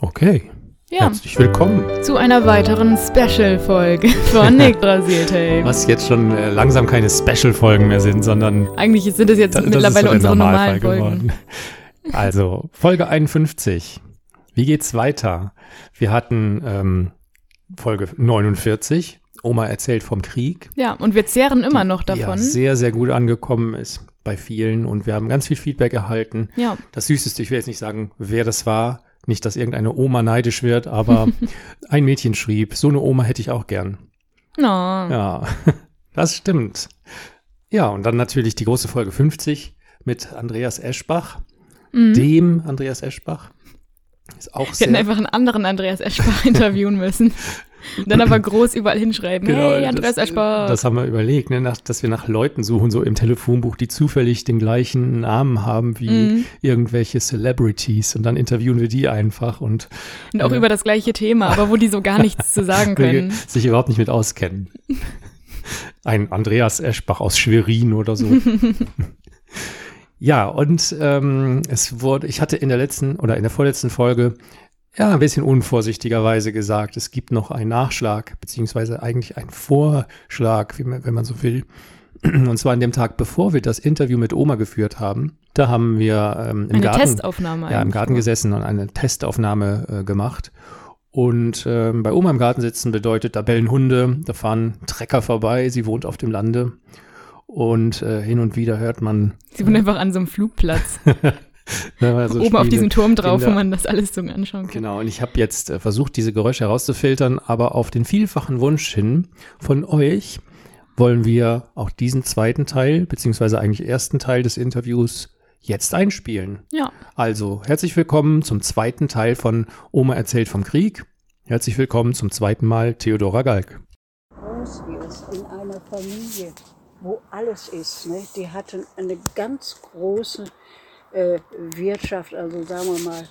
Okay. Ja. Herzlich willkommen. Zu einer weiteren Special-Folge von Nick Brasil Was jetzt schon äh, langsam keine Special-Folgen mehr sind, sondern Eigentlich sind es jetzt ist mittlerweile so unsere normalen Folgen. geworden. Also, Folge 51. Wie geht's weiter? Wir hatten ähm, Folge 49. Oma erzählt vom Krieg. Ja, und wir zehren immer noch die Ja, davon. sehr, sehr gut angekommen ist bei vielen und wir haben ganz viel Feedback erhalten. Ja, Das Süßeste, ich will jetzt nicht sagen, wer das war. Nicht, dass irgendeine Oma neidisch wird, aber ein Mädchen schrieb, so eine Oma hätte ich auch gern. no. Ja, das stimmt. Ja, und dann natürlich die große Folge 50 mit Andreas Eschbach, Mhm. dem Andreas Eschbach. Ist auch Wir hätten einfach einen anderen Andreas Eschbach interviewen müssen. Dann aber groß überall hinschreiben. Genau, hey, Andreas das, Eschbach. Das haben wir überlegt, ne, nach, dass wir nach Leuten suchen, so im Telefonbuch, die zufällig den gleichen Namen haben wie Mhm. irgendwelche Celebrities. Und dann interviewen wir die einfach und und auch äh, über das gleiche Thema, aber wo die so gar nichts zu sagen können. sich überhaupt nicht mit auskennen. Ein Andreas Eschbach aus Schwerin oder so. Ja, und ähm, es wurde, ich hatte in der letzten oder in der vorletzten Folge ja ein bisschen unvorsichtigerweise gesagt, es gibt noch einen Nachschlag, beziehungsweise eigentlich einen Vorschlag, man, wenn man so will. Und zwar an dem Tag, bevor wir das Interview mit Oma geführt haben, da haben wir ähm, im Eine Garten Testaufnahme. ja, im Garten gesessen und eine Testaufnahme äh, gemacht. Und ähm, bei Oma im Garten sitzen bedeutet, da bellen Hunde, da fahren Trecker vorbei, sie wohnt auf dem Lande. Und äh, hin und wieder hört man Sie wohnen einfach an so einem Flugplatz. ne, also oben auf Spiele, diesem Turm drauf, wo Kinder. man das alles so anschauen kann. Genau, und ich habe jetzt äh, versucht, diese Geräusche herauszufiltern, aber auf den vielfachen Wunsch hin von euch wollen wir auch diesen zweiten Teil, beziehungsweise eigentlich ersten Teil des Interviews jetzt einspielen. Ja, Also, herzlich willkommen zum zweiten Teil von Oma erzählt vom Krieg. Herzlich willkommen zum zweiten Mal Theodora Galk. groß wirst in einer Familie, wo alles ist. Ne? Die hatten eine ganz große äh, Wirtschaft, also sagen wir mal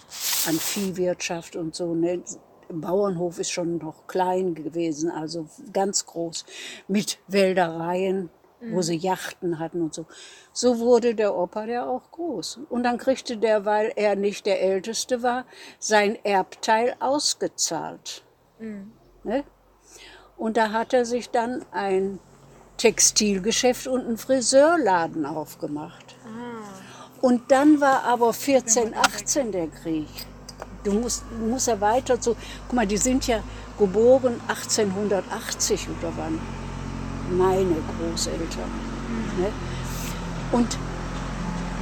an Viehwirtschaft und so. Ne? Bauernhof ist schon noch klein gewesen, also ganz groß, mit Wäldereien, wo sie Yachten hatten und so. So wurde der Opa der auch groß. Und dann kriegte der, weil er nicht der Älteste war, sein Erbteil ausgezahlt. Ne? Und da hat er sich dann ein Textilgeschäft und einen Friseurladen aufgemacht. Und dann war aber 14, 18 der Krieg. Du musst, du musst ja weiter zu. Guck mal, die sind ja geboren 1880 oder wann? Meine Großeltern. Ne? Und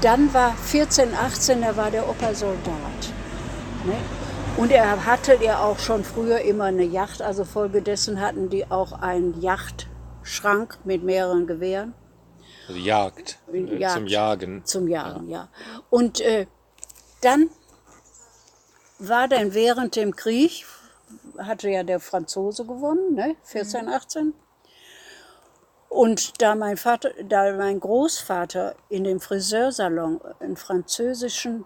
dann war 14, 18, da war der Opa Soldat. Ne? Und er hatte ja auch schon früher immer eine Yacht, also folgedessen hatten die auch einen Yachtschrank mit mehreren Gewehren Also Jagd, äh, Jagd. zum Jagen. zum Jagen, ja. Und äh, dann war dann während dem Krieg, hatte ja der Franzose gewonnen, ne? 14, 18. Und da mein Vater, da mein Großvater in dem Friseursalon einen französischen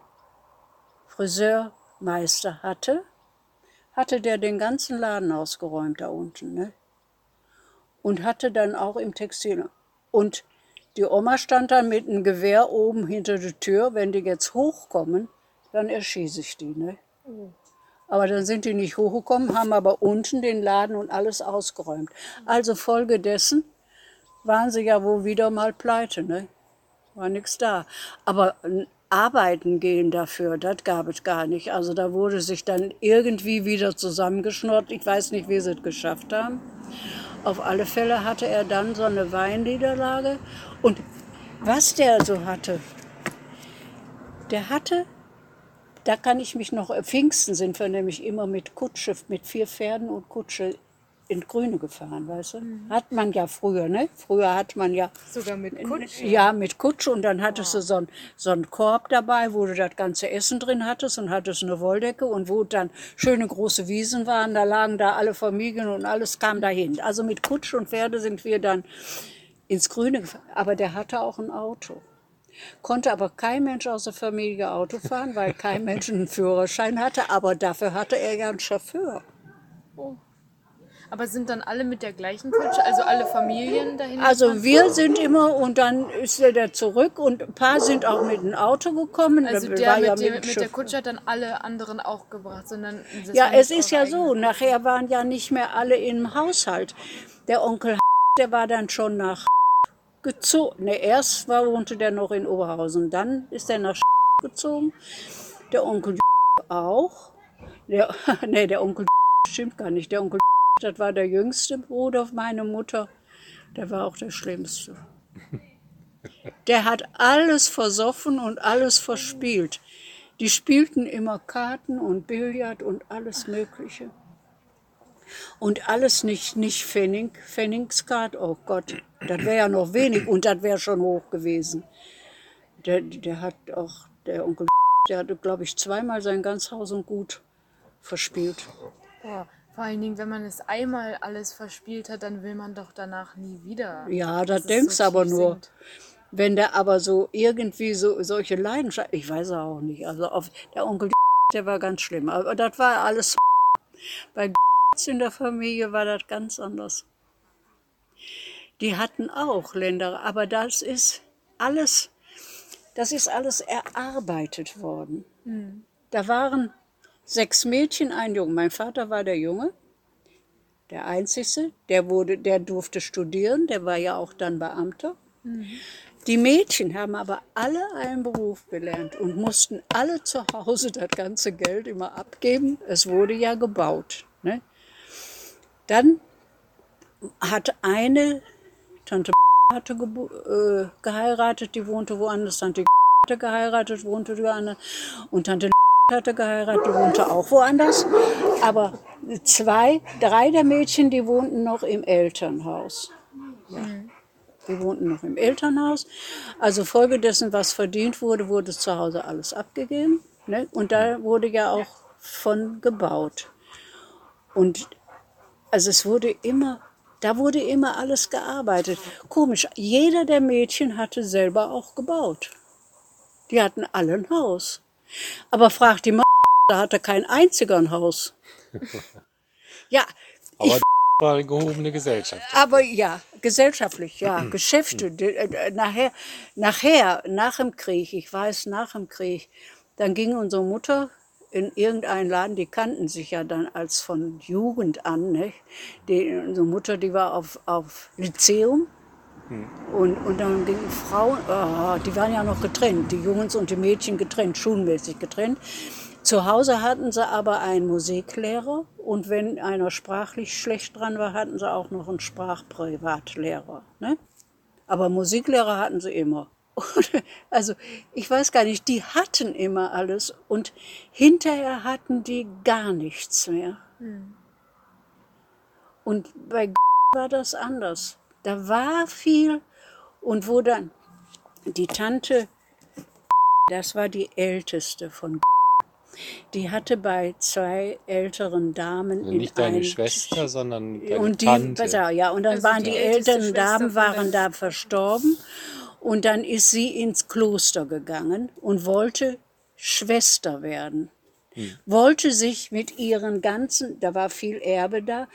Friseurmeister hatte, hatte der den ganzen Laden ausgeräumt da unten, ne? Und hatte dann auch im Textil. Und die Oma stand dann mit einem Gewehr oben hinter der Tür. Wenn die jetzt hochkommen, dann erschieße ich die. Ne? Aber dann sind die nicht hochgekommen, haben aber unten den Laden und alles ausgeräumt. Also folgedessen waren sie ja wohl wieder mal pleite. Ne? War nichts da. Aber arbeiten gehen dafür, das gab es gar nicht. Also da wurde sich dann irgendwie wieder zusammengeschnurrt. Ich weiß nicht, wie sie es geschafft haben. Auf alle Fälle hatte er dann so eine Weinniederlage. Und was der so hatte, der hatte, da kann ich mich noch, Pfingsten sind wir nämlich immer mit Kutsche, mit vier Pferden und Kutsche in Grüne gefahren, weißt du? Hat man ja früher, ne? Früher hat man ja sogar mit Kutsche. ja, mit Kutsche und dann hattest du so einen so einen Korb dabei, wo du das ganze Essen drin hattest und hattest eine Wolldecke und wo dann schöne große Wiesen waren, da lagen da alle Familien und alles kam dahin. Also mit Kutsche und Pferde sind wir dann ins Grüne gefahren. Aber der hatte auch ein Auto. Konnte aber kein Mensch aus der Familie Auto fahren, weil kein Mensch einen Führerschein hatte, aber dafür hatte er ja einen Chauffeur. Aber sind dann alle mit der gleichen Kutsche, also alle Familien dahin? Also wir sind immer und dann ist er da zurück und ein paar sind auch mit dem Auto gekommen. Also der war mit, ja dem, dem mit der. Kutsche hat dann alle anderen auch gebracht, sondern Ja, es ist ja so, nachher waren ja nicht mehr alle im Haushalt. Der Onkel, der war dann schon nach gezogen. Ne, erst war, wohnte der noch in Oberhausen, dann ist er nach gezogen. Der Onkel auch. Der, nee, der Onkel stimmt gar nicht. Der Onkel, das war der jüngste Bruder meiner Mutter. Der war auch der schlimmste. Der hat alles versoffen und alles verspielt. Die spielten immer Karten und Billard und alles Mögliche. Und alles nicht, nicht Pfennig, Pfennigskat, oh Gott, das wäre ja noch wenig und das wäre schon hoch gewesen. Der, der hat auch, der Onkel, der hatte, glaube ich, zweimal sein ganz Haus und Gut verspielt. Boah, vor allen Dingen, wenn man es einmal alles verspielt hat, dann will man doch danach nie wieder. Ja, es denkst so aber nur. sinkt. Wenn der aber so irgendwie so solche Leidenschaft, ich weiß auch nicht, also auf, der Onkel, der war ganz schlimm, aber das war alles bei in der Familie war das ganz anders. Die hatten auch Länder, aber das ist alles, das ist alles erarbeitet worden. Da waren sechs Mädchen, ein Junge. Mein Vater war der Junge, der Einzige. Der, wurde, der durfte studieren, der war ja auch dann Beamter. Die Mädchen haben aber alle einen Beruf gelernt und mussten alle zu Hause das ganze Geld immer abgeben. Es wurde ja gebaut. Ne? Dann hat eine Tante hatte äh, geheiratet, die wohnte woanders. Tante hatte geheiratet, wohnte woanders. Und Tante hatte geheiratet, die wohnte auch woanders. Aber zwei, drei der Mädchen, die wohnten noch im Elternhaus. Ja. Die wohnten noch im Elternhaus. Also folgedessen, was verdient wurde, wurde zu Hause alles abgegeben. Ne? Und da wurde ja auch von gebaut. Und also es wurde immer, da wurde immer alles gearbeitet. Komisch, jeder der Mädchen hatte selber auch gebaut. Die hatten alle ein Haus. Aber fragt die Mann, da hatte kein einziger ein Haus. Ja, Aber war eine gehobene Gesellschaft. aber ja, gesellschaftlich, ja, Geschäfte. die- äh, Nachher, nachher, nach dem Krieg, ich weiß, nach dem Krieg, dann ging unsere Mutter in irgendeinen Laden, die kannten sich ja dann als von Jugend an. Ne? Die, unsere Mutter, die war auf, auf Lyzeum. Und, und dann gingen Frauen, ah, die waren ja noch getrennt, die Jungs und die Mädchen getrennt, schulmäßig getrennt. Zu Hause hatten sie aber einen Musiklehrer und wenn einer sprachlich schlecht dran war, hatten sie auch noch einen Sprachprivatlehrer. Ne? Aber Musiklehrer hatten sie immer. Und, also ich weiß gar nicht, die hatten immer alles und hinterher hatten die gar nichts mehr. Und bei war das anders. Da war viel und wo dann die Tante, das war die älteste von die hatte bei zwei älteren Damen Also in nicht deine ein- Schwester, sondern deine und die, Tante. ja, und dann Also waren die die älteren Damen waren da verstorben und dann ist sie ins Kloster gegangen und wollte Schwester werden. Wollte sich mit ihren ganzen, da war viel Erbe da,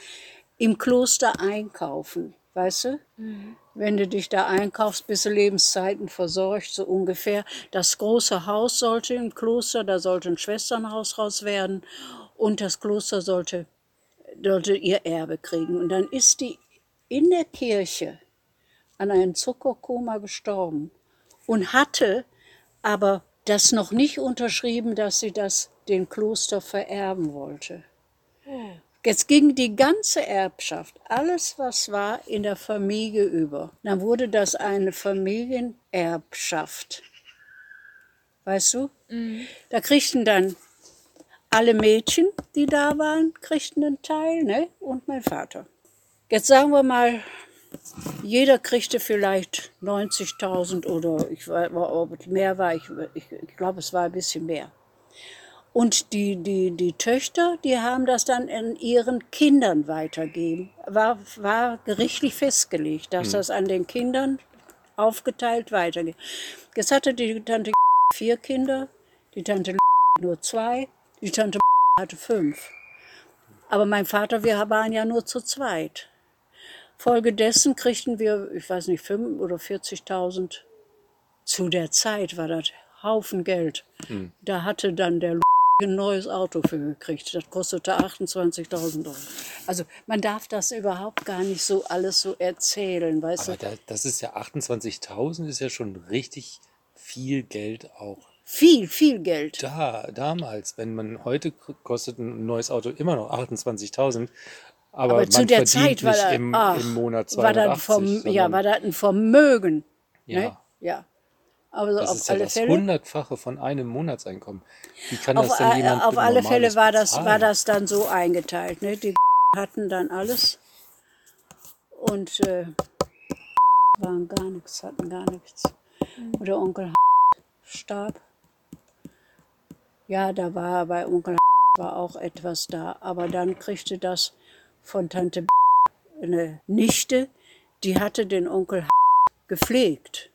im Kloster einkaufen, weißt du? Wenn du dich da einkaufst, bist du Lebenszeiten versorgt, so ungefähr. Das große Haus sollte im Kloster, da sollte ein Schwesternhaus raus werden und das Kloster sollte sollte ihr Erbe kriegen. Und dann ist die in der Kirche an einem Zuckerkoma gestorben und hatte aber das noch nicht unterschrieben, dass sie das den Kloster vererben wollte. Jetzt ging die ganze Erbschaft, alles was war, in der Familie über. Dann wurde das eine Familienerbschaft. Weißt du? Da kriegten dann alle Mädchen, die da waren, kriegten einen Teil, ne? Und mein Vater. Jetzt sagen wir mal, jeder kriegte vielleicht 90.000 oder ich weiß, ob es mehr war, ich, ich, ich glaube, es war ein bisschen mehr. Und die, die, die Töchter, die haben das dann an ihren Kindern weitergeben. War, war gerichtlich festgelegt, dass das an den Kindern aufgeteilt weitergeht. Jetzt hatte die Tante vier Kinder, die Tante nur zwei, die Tante hatte fünf. Aber mein Vater, wir waren ja nur zu zweit. Folgedessen kriegten wir, ich weiß nicht, 5 oder 40.000. Zu der Zeit war das Haufen Geld. Da hatte dann der ein neues Auto für gekriegt. Das kostete 28.000 Euro. Also man darf das überhaupt gar nicht so alles so erzählen, weißt Aber du? da, das ist ja 28.000 ist ja schon richtig viel Geld auch. Viel, viel Geld. Da, damals, wenn man heute kostet ein neues Auto immer noch 28.000, aber, Aber man zu der Zeit war das, im, ach, im Monat war 280. das, vom, ja, war das ein Vermögen. Ja. Ne? ja. Aber so das auf ist ja alle das Fälle. Hundertfache von einem Monatseinkommen. Wie kann Auf, das denn jemand auf alle Fälle war das, bezahlen? war das dann so eingeteilt. Ne? Die hatten dann alles und äh, waren gar nichts, hatten gar nichts. Und der Onkel starb. Ja, da war bei Onkel war auch etwas da, aber dann kriegte das von Tante eine Nichte, die hatte den Onkel gepflegt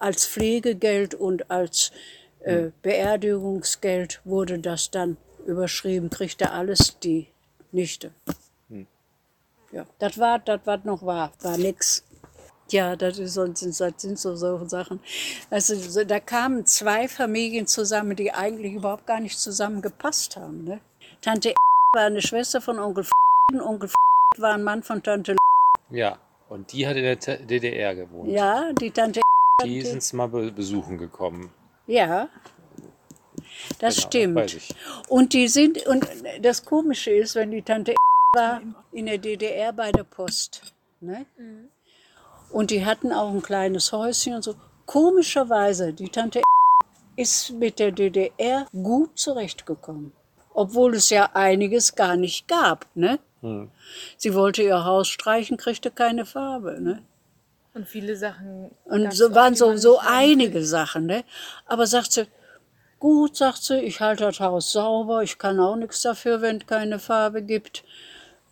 als Pflegegeld und als äh, Beerdigungsgeld wurde das dann überschrieben, kriegte alles die Nichte. Ja, das war, das was noch war, war nix. Ja, das, ist, so- das sind so solche Sachen. Also, so- da kamen zwei Familien zusammen, die eigentlich überhaupt gar nicht zusammengepasst haben. Ne? Tante war eine Schwester von Onkel und Onkel war ein Mann von Tante Ja, und die hat in der DDR gewohnt. Ja, die Tante Die sind es mal be besuchen gekommen. Ja, das Genau, stimmt. Und die sind, und das Komische ist, wenn die Tante war in der DDR bei der Post. Ne? Und die hatten auch ein kleines Häuschen und so. Komischerweise, die Tante ist mit der DDR gut zurechtgekommen. Obwohl es ja einiges gar nicht gab. Ne? Sie wollte ihr Haus streichen, kriegte keine Farbe. Ne? Und viele Sachen. Und so waren so, so einige Sachen. Ne? Aber sagt sie, gut, sagt sie, ich halte das Haus sauber, ich kann auch nichts dafür, wenn es keine Farbe gibt.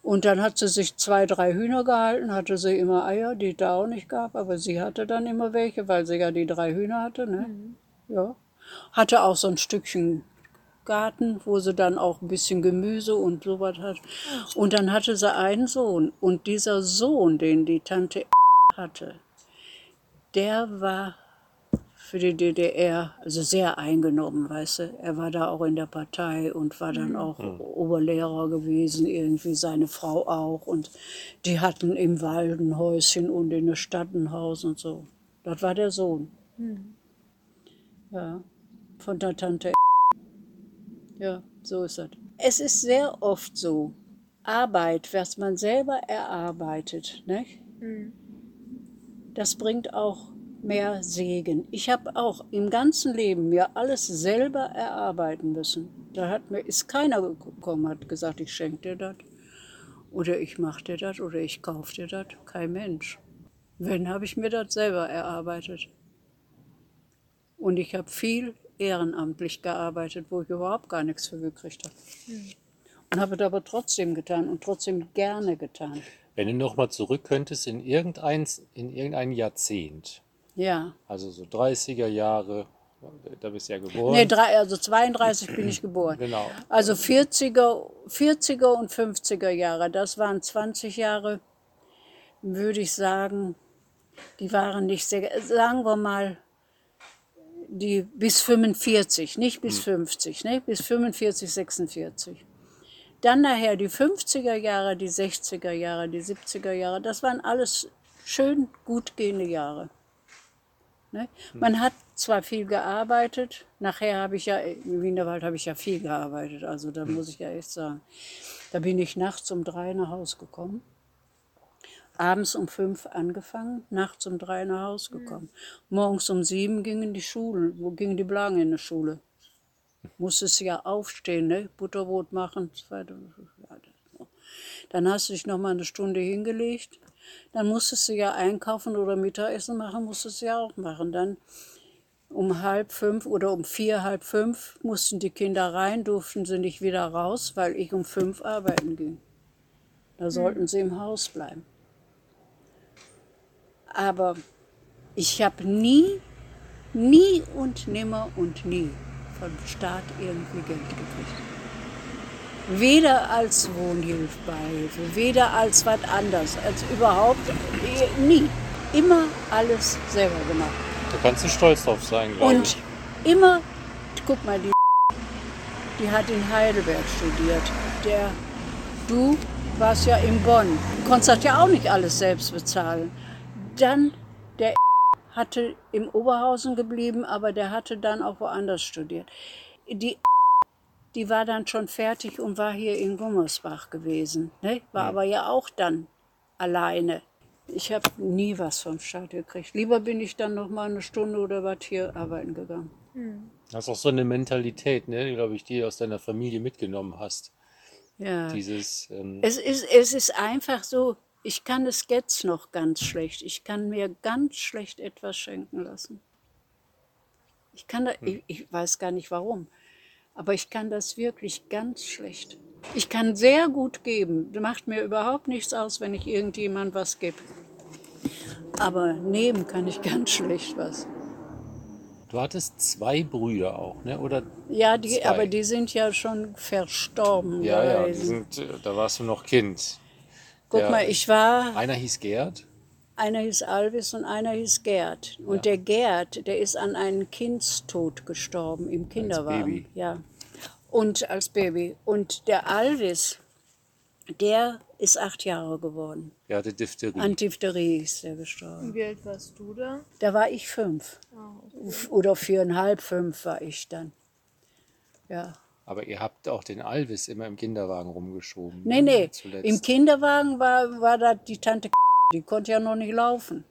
Und dann hat sie sich zwei, drei Hühner gehalten, hatte sie immer Eier, die es da auch nicht gab, aber sie hatte dann immer welche, weil sie ja die drei Hühner hatte. Ne? Ja. Hatte auch so ein Stückchen Garten, wo sie dann auch ein bisschen Gemüse und sowas hat. Und dann hatte sie einen Sohn. Und dieser Sohn, den die Tante hatte, der war für die DDR also sehr eingenommen, weißt du. Er war da auch in der Partei und war dann auch Oberlehrer gewesen, irgendwie seine Frau auch. Und die hatten im Wald ein Häuschen und in der Stadt ein Haus und so. Das war der Sohn. Ja, von der Tante. Ja, so ist das. Es ist sehr oft so, Arbeit, was man selber erarbeitet, ne? Das bringt auch mehr Segen. Ich habe auch im ganzen Leben mir alles selber erarbeiten müssen. Da hat mir, ist keiner gekommen, hat gesagt, ich schenke dir das. Oder ich mache dir das oder ich kaufe dir das. Kein Mensch. Wenn, habe ich mir das selber erarbeitet. Und ich habe viel ehrenamtlich gearbeitet, wo ich überhaupt gar nichts für gekriegt habe. Und habe es aber trotzdem getan und trotzdem gerne getan. Wenn du nochmal zurück könntest in irgendein, in irgendein Jahrzehnt, Ja. also so 30er Jahre, da bist du ja geboren. Nee, drei, also 32 bin ich geboren. Genau. Also 40er, 40er und 50er Jahre, das waren 20 Jahre, würde ich sagen, die waren nicht sehr, sagen wir mal, die bis 45, nicht bis 50, ne? bis 45, 46. Dann nachher die 50er Jahre, die 60er Jahre, die 70er Jahre, das waren alles schön gut gehende Jahre. Ne? Man hat zwar viel gearbeitet, nachher habe ich ja, im Wienerwald habe ich ja viel gearbeitet, also da muss ich ja echt sagen. Da bin ich nachts um drei nach Hause gekommen, abends um fünf angefangen, nachts um drei nach Hause gekommen. Morgens um sieben gingen die Schulen, wo gingen die Blagen in die Schule. Musstest ja aufstehen, ne? Butterbrot machen. Dann hast du dich noch mal eine Stunde hingelegt. Dann musstest du ja einkaufen oder Mittagessen machen, musstest du ja auch machen. Dann um halb fünf oder um vier, halb fünf mussten die Kinder rein, durften sie nicht wieder raus, weil ich um fünf arbeiten ging. Da sollten sie im Haus bleiben. Aber ich habe nie, nie und nimmer und nie vom Staat irgendwie Geld gekriegt. Weder als Wohnhilfbeihilfe, weder als was anderes, als überhaupt eh, nie. Immer alles selber gemacht. Da kannst du stolz drauf sein, glaube Und ich. immer, guck mal, die, die hat in Heidelberg studiert. Der, du warst ja in Bonn. Du konntest das ja auch nicht alles selbst bezahlen. Dann hatte im Oberhausen geblieben, aber der hatte dann auch woanders studiert. Die, die war dann schon fertig und war hier in Gummersbach gewesen. Ne? War aber ja auch dann alleine. Ich habe nie was vom Staat gekriegt. Lieber bin ich dann noch mal eine Stunde oder was hier arbeiten gegangen. Das ist auch so eine Mentalität, ne, glaube ich, die du aus deiner Familie mitgenommen hast. Ja. Dieses, ähm, Es ist, es ist einfach so, ich kann es jetzt noch ganz schlecht. Ich kann mir ganz schlecht etwas schenken lassen. Ich kann da, ich, ich weiß gar nicht warum, aber ich kann das wirklich ganz schlecht. Ich kann sehr gut geben. Macht mir überhaupt nichts aus, wenn ich irgendjemand was gebe. Aber nehmen kann ich ganz schlecht was. du hattest zwei Brüder auch, ne? Oder? Ja, die, Zwei. aber die sind ja schon verstorben. Ja, ja, die gewesen. sind, äh, da warst du noch Kind. Guck Der- mal, ich war Einer hieß Gerd. Einer hieß Alvis und einer hieß Gerd. Und Ja. der Gerd, der ist an einem Kindstod gestorben im Kinderwagen. Baby. Ja. Und als Baby. Und der Alvis, der ist acht Jahre geworden. Der hatte Diphtherie. An Diphtherie ist der gestorben. Wie alt warst du da? Da war ich fünf. Oder viereinhalb, fünf war ich dann. Ja. Aber ihr habt auch den Alvis immer im Kinderwagen rumgeschoben. Nee, ne? nee. Zuletzt. Im Kinderwagen war, war da die Tante die konnte ja noch nicht laufen.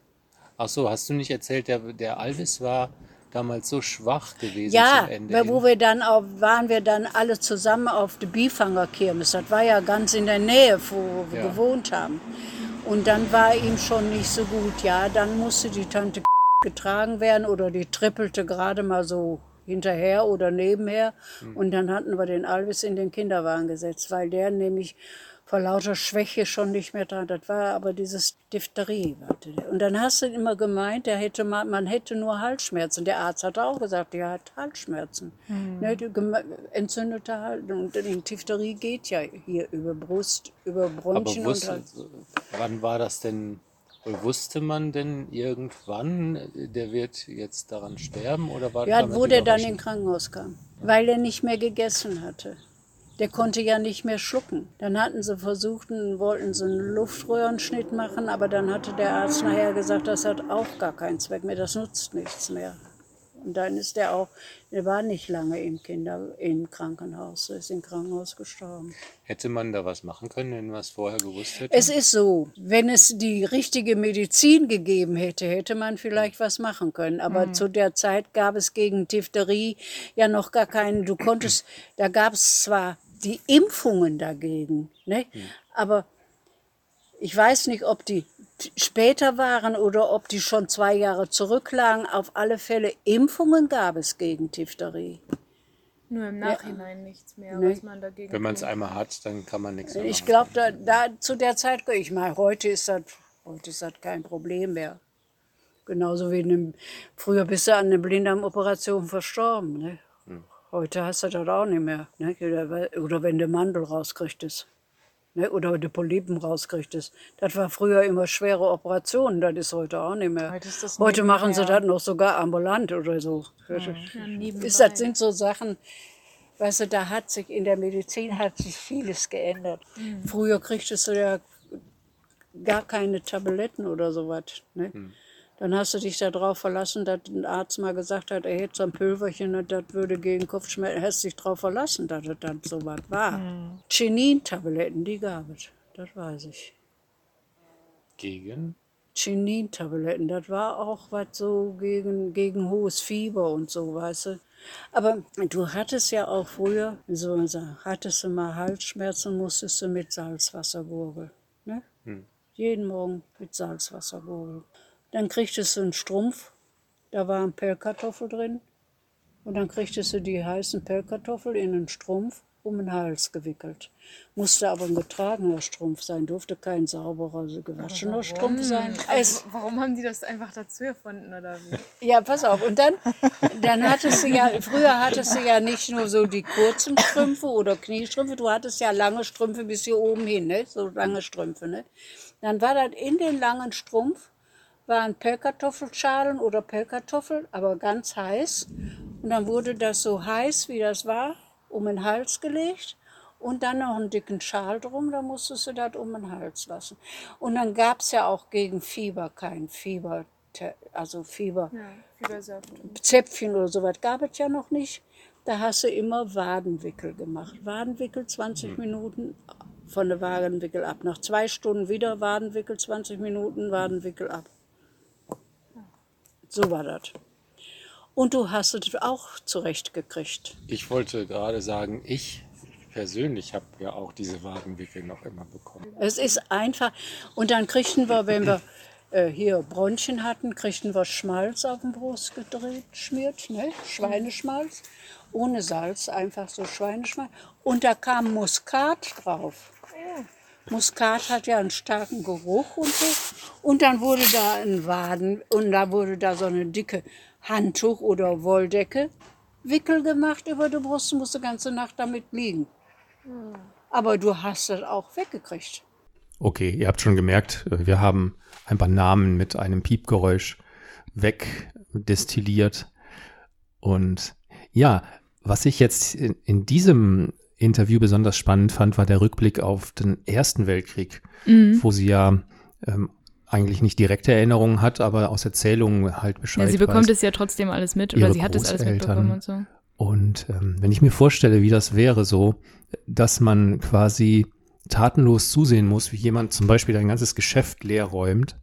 Ach so, hast du nicht erzählt, der, der Alvis war damals so schwach gewesen Ja, zum Ende weil wo wir dann auch, waren wir dann alle zusammen auf der Bifangerkirmes. Das war ja ganz in der Nähe, wo wir Ja. gewohnt haben. Und dann war ihm schon nicht so gut. Ja, dann musste die Tante getragen werden oder die trippelte gerade mal so hinterher oder nebenher. Hm. Und dann hatten wir den Alvis in den Kinderwagen gesetzt, weil der nämlich vor lauter Schwäche schon nicht mehr dran. Das war aber dieses Diphtherie. Warte. Und dann hast du immer gemeint, der hätte mal, man hätte nur Halsschmerzen. Der Arzt hat auch gesagt, der hat Halsschmerzen. Ne, die geme- entzündete Hals. Und die Diphtherie geht ja hier über Brust, über Aber Bronchien und wusste, Hals. wann war das denn? Wusste man denn irgendwann, der wird jetzt daran sterben? Oder war Ja, wo der dann ins Krankenhaus kam. Weil er nicht mehr gegessen hatte. Der konnte ja nicht mehr schlucken. Dann hatten sie versucht, und wollten sie einen Luftröhrenschnitt machen, aber dann hatte der Arzt nachher gesagt, das hat auch gar keinen Zweck mehr, das nutzt nichts mehr. Und dann ist er auch, der war nicht lange im Kinder, im Krankenhaus, er ist im Krankenhaus gestorben. Hätte man da was machen können, wenn man es vorher gewusst hätte? Es ist so, wenn es die richtige Medizin gegeben hätte, hätte man vielleicht was machen können. Aber zu der Zeit gab es gegen Diphtherie ja noch gar keinen. Du konntest, da gab es zwar die Impfungen dagegen, ne? aber ich weiß nicht, ob die später waren oder ob die schon zwei Jahre zurücklagen. Auf alle Fälle Impfungen gab es gegen Diphtherie. Nur im Nachhinein nichts mehr, Nee. was man dagegen wenn man es einmal hat, dann kann man nichts mehr Ich glaube, da, da zu der Zeit, ich meine, heute ist das, heute ist das kein Problem mehr. Genauso wie in einem, früher bist du an einer Blinddarmoperation verstorben. Ne? Heute hast du das auch nicht mehr. Ne? Oder, oder wenn du Mandel rauskriegtest. Ne? Oder die Polypen rauskriegtest. Das war früher immer schwere Operationen, das ist heute auch nicht mehr. Heute ist das heute machen sie das noch sogar ambulant oder so. Ja, nebenbei. Ist, das sind so Sachen, weißt du, da hat sich in der Medizin hat sich vieles geändert. Früher kriegtest du ja gar keine Tabletten oder sowas. Ne? Dann hast du dich darauf verlassen, dass ein Arzt mal gesagt hat, er hätte so ein Pülverchen und das würde gegen Kopfschmerzen. Hast dich darauf verlassen, dass es dann so was war. Chinin-Tabletten, die gab es. Das weiß ich. Gegen? Chinin-Tabletten, das war auch was so gegen, gegen hohes Fieber und so, weißt du. Aber du hattest ja auch früher, wie soll man sagen, hattest du mal Halsschmerzen, musstest du mit Salzwasser gurgeln. Ne? Jeden Morgen mit Salzwasser gurgeln. Dann kriegtest du einen Strumpf, da waren Pellkartoffel drin. Und dann kriegtest du die heißen Pellkartoffel in einen Strumpf um den Hals gewickelt. Musste aber ein getragener Strumpf sein, durfte kein sauberer, also gewaschener Strumpf sein. Also, warum haben die das einfach dazu erfunden oder wie? ja, pass auf. Und dann, dann hattest du ja, früher hattest du ja nicht nur so die kurzen Strümpfe oder Kniestrümpfe, du hattest ja lange Strümpfe bis hier oben hin, ne? so lange Strümpfe. Ne? Dann war das in den langen Strumpf, waren Pellkartoffelschalen oder Pellkartoffeln, aber ganz heiß. Und dann wurde das so heiß, wie das war, um den Hals gelegt und dann noch einen dicken Schal drum, da musstest du das um den Hals lassen. Und dann gab es ja auch gegen Fieber kein Fieber, also Fieber. Ja, Fiebersaft. Zäpfchen oder sowas gab es ja noch nicht. Da hast du immer Wadenwickel gemacht. Wadenwickel 20 Minuten von der Wadenwickel ab. Nach zwei Stunden wieder Wadenwickel, 20 Minuten Wadenwickel ab. So war das. Und du hast es auch zurechtgekriegt. Ich wollte gerade sagen, ich persönlich habe ja auch diese Wadenwickel noch immer bekommen. Es ist einfach. Und dann kriegten wir, wenn wir äh, hier Bronchien hatten, kriegten wir Schmalz auf den Brust gedreht, schmiert, ne? Schweineschmalz. Ohne Salz, einfach so Schweineschmalz. Und da kam Muskat drauf. Muskat hat ja einen starken Geruch und so. Und dann wurde da ein Waden, und da wurde da so eine dicke Handtuch oder Wolldecke, Wickel gemacht über die Brust, und musste ganze Nacht damit liegen. Aber du hast das auch weggekriegt. Okay, ihr habt schon gemerkt, äh, wir haben ein paar Namen mit einem Piepgeräusch wegdestilliert. Und ja, was ich jetzt in, in diesem Interview besonders spannend fand, war der Rückblick auf den Ersten Weltkrieg, Mhm. wo sie ja ähm, eigentlich nicht direkte Erinnerungen hat, aber aus Erzählungen halt Bescheid Ja, sie bekommt weiß. es ja trotzdem alles mit oder Ihre sie hat es alles mitbekommen und so. Und ähm, wenn ich mir vorstelle, wie das wäre, so, dass man quasi tatenlos zusehen muss, wie jemand zum Beispiel ein ganzes Geschäft leer räumt,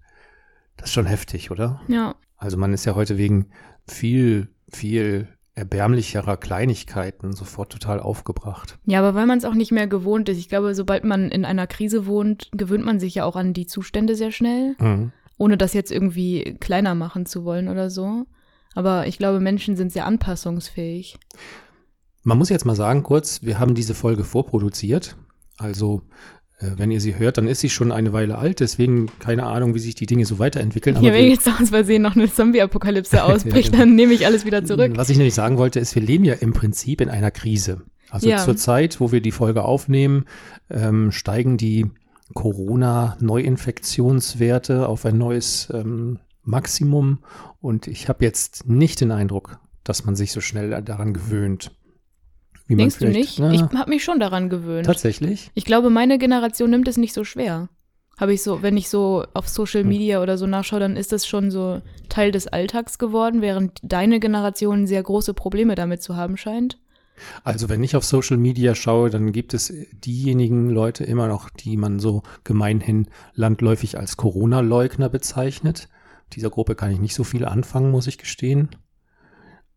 das ist schon heftig, oder? Ja. Also man ist ja heute wegen viel, viel erbärmlicherer Kleinigkeiten sofort total aufgebracht. Ja, aber weil man es auch nicht mehr gewohnt ist. Ich glaube, sobald man in einer Krise wohnt, gewöhnt man sich ja auch an die Zustände sehr schnell, Mhm. ohne das jetzt irgendwie kleiner machen zu wollen oder so. Aber ich glaube, Menschen sind sehr anpassungsfähig. Man muss jetzt mal sagen, kurz, wir haben diese Folge vorproduziert. Also, wenn ihr sie hört, dann ist sie schon eine Weile alt, deswegen keine Ahnung, wie sich die Dinge so weiterentwickeln. Hier, Aber wenn jetzt aus Versehen noch eine Zombie-Apokalypse ausbricht, genau. dann nehme ich alles wieder zurück. Was ich nämlich sagen wollte, ist, wir leben ja im Prinzip in einer Krise. Also Ja. zur Zeit, wo wir die Folge aufnehmen, ähm, steigen die Corona-Neuinfektionswerte auf ein neues ähm, Maximum. Und ich habe jetzt nicht den Eindruck, dass man sich so schnell daran gewöhnt. Wie Denkst du nicht? Na, Ich habe mich schon daran gewöhnt. tatsächlich. Ich glaube, meine Generation nimmt es nicht so schwer. Habe ich so, wenn ich so auf Social Hm. Media oder so nachschaue, dann ist das schon so Teil des Alltags geworden, während deine Generation sehr große Probleme damit zu haben scheint. Also wenn ich auf Social Media schaue, dann gibt es diejenigen Leute immer noch, die man so gemeinhin landläufig als Corona-Leugner bezeichnet. Dieser Gruppe kann ich nicht so viel anfangen, muss ich gestehen.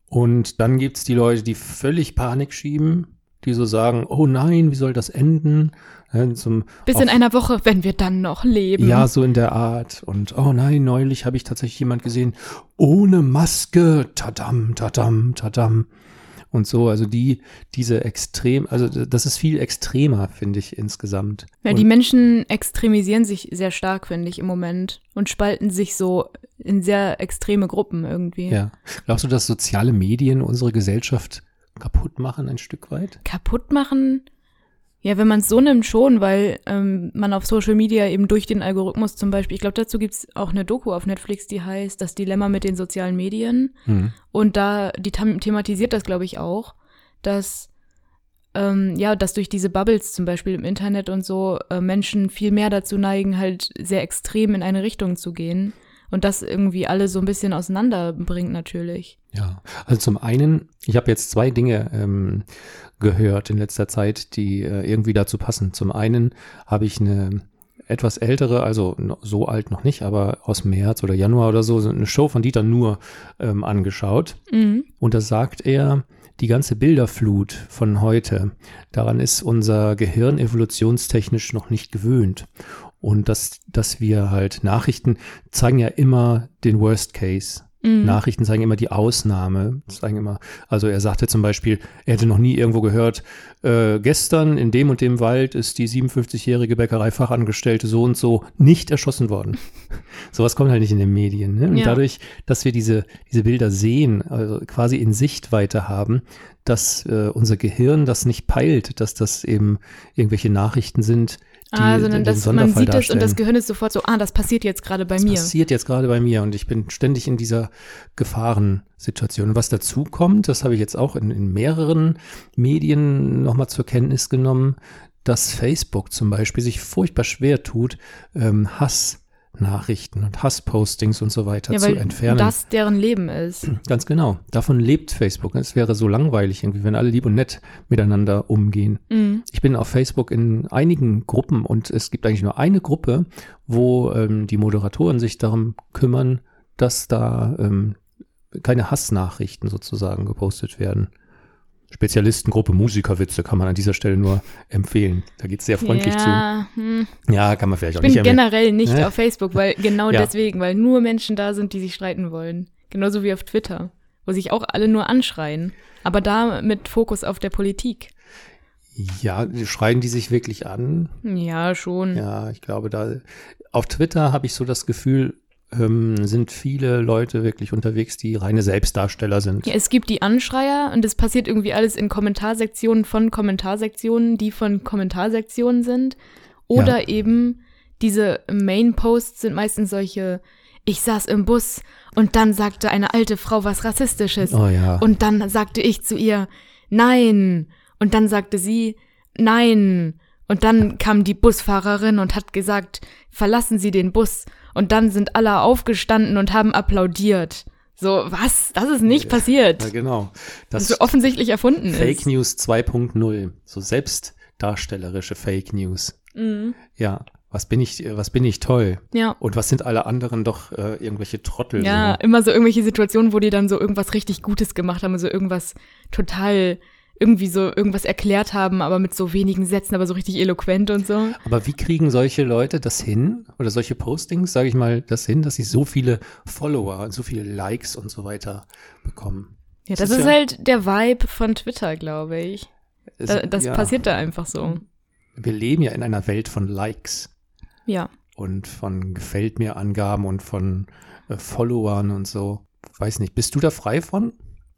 Und dann gibt es die Leute, die völlig Panik schieben, die so sagen, oh nein, wie soll das enden? Ja, zum, Bis auf- in einer Woche, wenn wir dann noch leben. ja, so in der Art. Und oh nein, neulich habe ich tatsächlich jemand gesehen, ohne Maske, tadam, tadam, tadam. Und so, also die, diese extrem, also das ist viel extremer, finde ich insgesamt. Ja, die Menschen extremisieren sich sehr stark, finde ich, im Moment und spalten sich so in sehr extreme Gruppen irgendwie. ja. Glaubst du, dass soziale Medien unsere Gesellschaft kaputt machen ein Stück weit? Kaputt machen? Ja, wenn man es so nimmt, schon, weil ähm, man auf Social Media eben durch den Algorithmus zum Beispiel, ich glaube, dazu gibt's auch eine Doku auf Netflix, die heißt Das Dilemma mit den sozialen Medien. Hm. Und da, die thematisiert das, glaube ich, auch, dass, ähm, ja, dass durch diese Bubbles zum Beispiel im Internet und so äh, Menschen viel mehr dazu neigen, halt sehr extrem in eine Richtung zu gehen. Und das irgendwie alle so ein bisschen auseinanderbringt natürlich. Ja, also zum einen, ich habe jetzt zwei Dinge ähm, gehört in letzter Zeit, die äh, irgendwie dazu passen. Zum einen habe ich eine etwas ältere, also so alt noch nicht, aber aus März oder Januar oder so, so eine Show von Dieter Nuhr ähm, angeschaut. Mhm. Und da sagt er, die ganze Bilderflut von heute, daran ist unser Gehirn evolutionstechnisch noch nicht gewöhnt. Und dass, dass wir halt Nachrichten zeigen ja immer den Worst Case. Mhm. Nachrichten zeigen immer die Ausnahme. Zeigen immer, also er sagte zum Beispiel, er hätte noch nie irgendwo gehört, äh, gestern in dem und dem Wald ist die 57-jährige Bäckereifachangestellte so und so nicht erschossen worden. Sowas kommt halt nicht in den Medien. Ne? Und Ja. dadurch, dass wir diese, diese Bilder sehen, also quasi in Sichtweite haben, dass äh, unser Gehirn das nicht peilt, dass das eben irgendwelche Nachrichten sind, die ah, sondern den das, man sieht es und das. Gehirn ist sofort so, ah, das passiert jetzt gerade bei Das mir. passiert jetzt gerade bei mir und ich bin ständig in dieser Gefahrensituation. Und was dazu kommt, das habe ich jetzt auch in, in mehreren Medien nochmal zur Kenntnis genommen, dass Facebook zum Beispiel sich furchtbar schwer tut, ähm, Hassnachrichten und Hasspostings und so weiter Ja, zu weil entfernen. das deren Leben ist. Ganz genau. Davon lebt Facebook. Es wäre so langweilig irgendwie, wenn alle lieb und nett miteinander umgehen. Mhm. Ich bin auf Facebook in einigen Gruppen und es gibt eigentlich nur eine Gruppe, wo ähm, die Moderatoren sich darum kümmern, dass da ähm, keine Hassnachrichten sozusagen gepostet werden. Spezialistengruppe Musikerwitze kann man an dieser Stelle nur empfehlen. Da geht es sehr freundlich ja, hm. zu. Ja, kann man vielleicht Ich auch bin nicht empfehlen. generell nicht Ne? auf Facebook, weil genau Ja. deswegen, weil nur Menschen da sind, die sich streiten wollen. Genauso wie auf Twitter, wo sich auch alle nur anschreien. Aber da mit Fokus auf der Politik. Ja, schreien die sich wirklich an? Ja, schon. Ja, ich glaube, da auf Twitter habe ich so das Gefühl, ähm, sind viele Leute wirklich unterwegs, die reine Selbstdarsteller sind. Ja, es gibt die Anschreier und es passiert irgendwie alles in Kommentarsektionen von Kommentarsektionen, die von Kommentarsektionen sind. Oder eben diese Main-Posts sind meistens solche, ich saß im Bus und dann sagte eine alte Frau was Rassistisches. Oh ja. Und dann sagte ich zu ihr, nein. Und dann sagte sie, nein. Und dann kam die Busfahrerin und hat gesagt, verlassen Sie den Bus. Und dann sind alle aufgestanden und haben applaudiert. So, was? Das ist nicht passiert. ja, genau. Das Das offensichtlich erfunden Fake ist. News 2.0, so selbstdarstellerische Fake News. Mhm. Ja, was bin ich, was bin ich toll? Ja. Und was sind alle anderen doch äh, irgendwelche Trottel? Ja, so. immer so irgendwelche Situationen, wo die dann so irgendwas richtig Gutes gemacht haben, so irgendwas total, irgendwie so irgendwas erklärt haben, aber mit so wenigen Sätzen, aber so richtig eloquent und so. Aber wie kriegen solche Leute das hin oder solche Postings, sage ich mal, das hin, dass sie so viele Follower und so viele Likes und so weiter bekommen? Ja, Das das, ist ist ja- halt der Vibe von Twitter, glaube ich. Da, das ja, passiert da einfach so. Wir leben ja in einer Welt von Likes Ja. und von gefällt mir Angaben und von äh, Followern und so. Weiß nicht, bist du da frei von?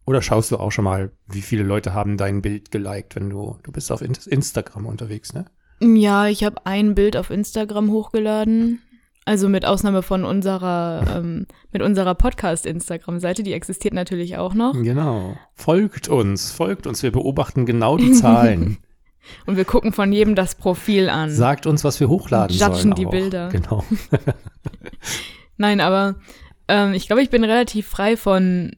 Oder schaust du auch schon mal, wie viele Leute haben dein Bild geliked, wenn du, du bist auf In- Instagram unterwegs, ne? Ja, ich habe ein Bild auf Instagram hochgeladen. Also mit Ausnahme von unserer, ähm, mit unserer Podcast-Instagram-Seite, die existiert natürlich auch noch. Genau. Folgt uns, folgt uns. Wir beobachten genau die Zahlen. Und wir gucken von jedem das Profil an. Sagt uns, was wir hochladen Judgen sollen. die auch. Bilder. Genau. Nein, aber ähm, ich glaube, ich bin relativ frei von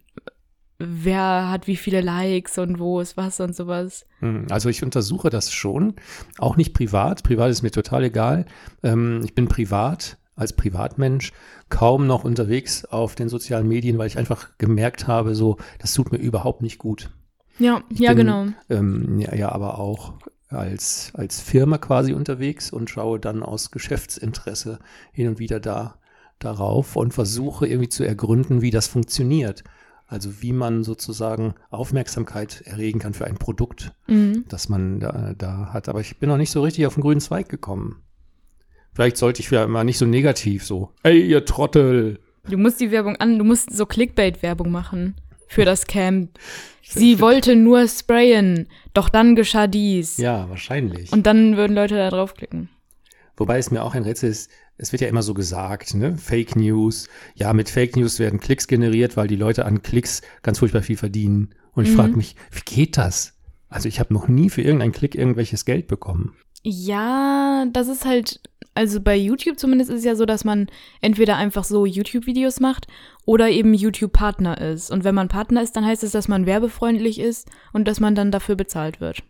wer hat wie viele Likes und wo ist was und sowas. Hm, Also ich untersuche das schon, auch nicht privat. Privat ist mir total egal. Ähm, ich bin privat als Privatmensch kaum noch unterwegs auf den sozialen Medien, weil ich einfach gemerkt habe, so das tut mir überhaupt nicht gut. Ja, Ich ja, bin, genau. Ähm, ja, ja, aber auch als, als Firma quasi unterwegs und schaue dann aus Geschäftsinteresse hin und wieder da darauf und versuche irgendwie zu ergründen, wie das funktioniert. Also wie man sozusagen Aufmerksamkeit erregen kann für ein Produkt, Mhm. das man da, da hat. Aber ich bin noch nicht so richtig auf den grünen Zweig gekommen. Vielleicht sollte ich ja mal nicht so negativ so, ey, ihr Trottel. Du musst die Werbung an, du musst so Clickbait-Werbung machen für das Camp. Sie wollte nur sprayen, doch dann geschah dies. Ja, wahrscheinlich. Und dann würden Leute da draufklicken. Wobei es mir auch ein Rätsel ist, es wird ja immer so gesagt, ne? Fake News. Ja, mit Fake News werden Klicks generiert, weil die Leute an Klicks ganz furchtbar viel verdienen. Und ich Mhm. frage mich, wie geht das? Also ich habe noch nie für irgendeinen Klick irgendwelches Geld bekommen. Ja, das ist halt, also bei YouTube zumindest ist es ja so, dass man entweder einfach so YouTube-Videos macht oder eben YouTube-Partner ist. Und wenn man Partner ist, dann heißt es, dass man werbefreundlich ist und dass man dann dafür bezahlt wird.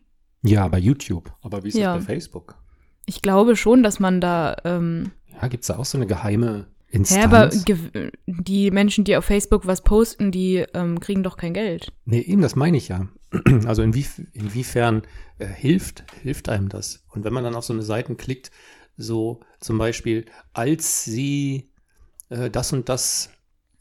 Ja, bei YouTube. Aber wie ist Ja. das bei Facebook? Ich glaube schon, dass man da, ähm, Ja, gibt es da auch so eine geheime Instanz? aber gew- die Menschen, die auf Facebook was posten, die ähm, kriegen doch kein Geld. Nee, eben, das meine ich ja. Also inwief inwiefern äh, hilft, hilft einem das? Und wenn man dann auf so eine Seiten klickt, so zum Beispiel, als sie äh, das und das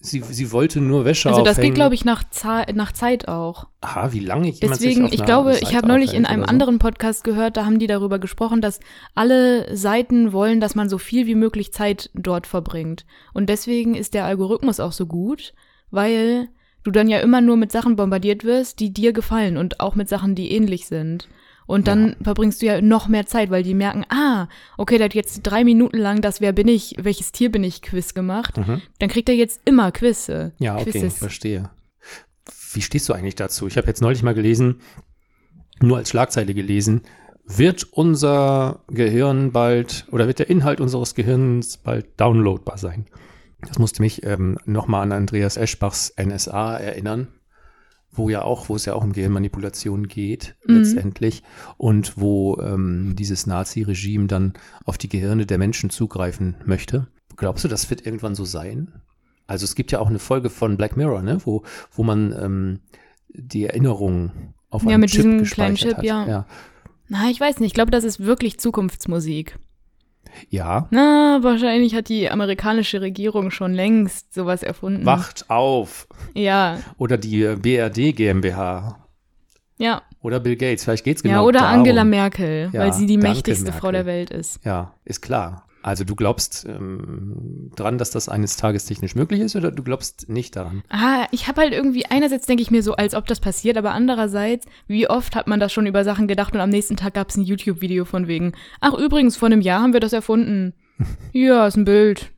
Sie, sie wollte nur Wäsche Also das aufhängen. geht, glaube ich, nach, nach Zeit auch. Aha, wie lange sich Deswegen, auf ich glaube, ich Seite habe neulich in einem so. anderen Podcast gehört, da haben die darüber gesprochen, dass alle Seiten wollen, dass man so viel wie möglich Zeit dort verbringt. Und deswegen ist der Algorithmus auch so gut, weil du dann ja immer nur mit Sachen bombardiert wirst, die dir gefallen und auch mit Sachen, die ähnlich sind. Und dann verbringst du ja noch mehr Zeit, weil die merken, ah, okay, der hat jetzt drei Minuten lang das Wer bin ich, welches Tier bin ich Quiz gemacht. Dann kriegt er jetzt immer Quizze. Mhm. Ja, okay, Quizzes. verstehe. Wie stehst du eigentlich dazu? Ich habe jetzt neulich mal gelesen, nur als Schlagzeile gelesen, wird unser Gehirn bald oder wird der Inhalt unseres Gehirns bald downloadbar sein? Das musste mich ähm, nochmal an Andreas Eschbachs NSA erinnern, wo ja auch, wo es ja auch um Gehirnmanipulation geht, Mhm. letztendlich, und wo ähm, dieses Nazi-Regime dann auf die Gehirne der Menschen zugreifen möchte. Glaubst du, das wird irgendwann so sein? Also es gibt ja auch eine Folge von Black Mirror, ne, wo, wo man ähm, die Erinnerungen auf Ja, einem mit Chip diesem gespeichert kleinen Chip, hat. ja. ja. Na, ich weiß nicht. Ich glaube, das ist wirklich Zukunftsmusik. Ja. Na, wahrscheinlich hat die amerikanische Regierung schon längst sowas erfunden. Wacht auf. Ja, Oder die BRD GmbH. ja. Oder Bill Gates. Vielleicht geht's genau ja, oder darum. Angela Merkel, Ja, weil sie die mächtigste Frau Merkel. der Welt ist. Ja, ist klar. Also du glaubst ähm, dran, dass das eines Tages technisch möglich ist oder du glaubst nicht daran? Ah, ich habe halt irgendwie, einerseits denke ich mir so, als ob das passiert, aber andererseits, wie oft hat man das schon über Sachen gedacht und am nächsten Tag gab es ein YouTube-Video von wegen, ach übrigens, vor einem Jahr haben wir das erfunden. ja, ist ein Bild.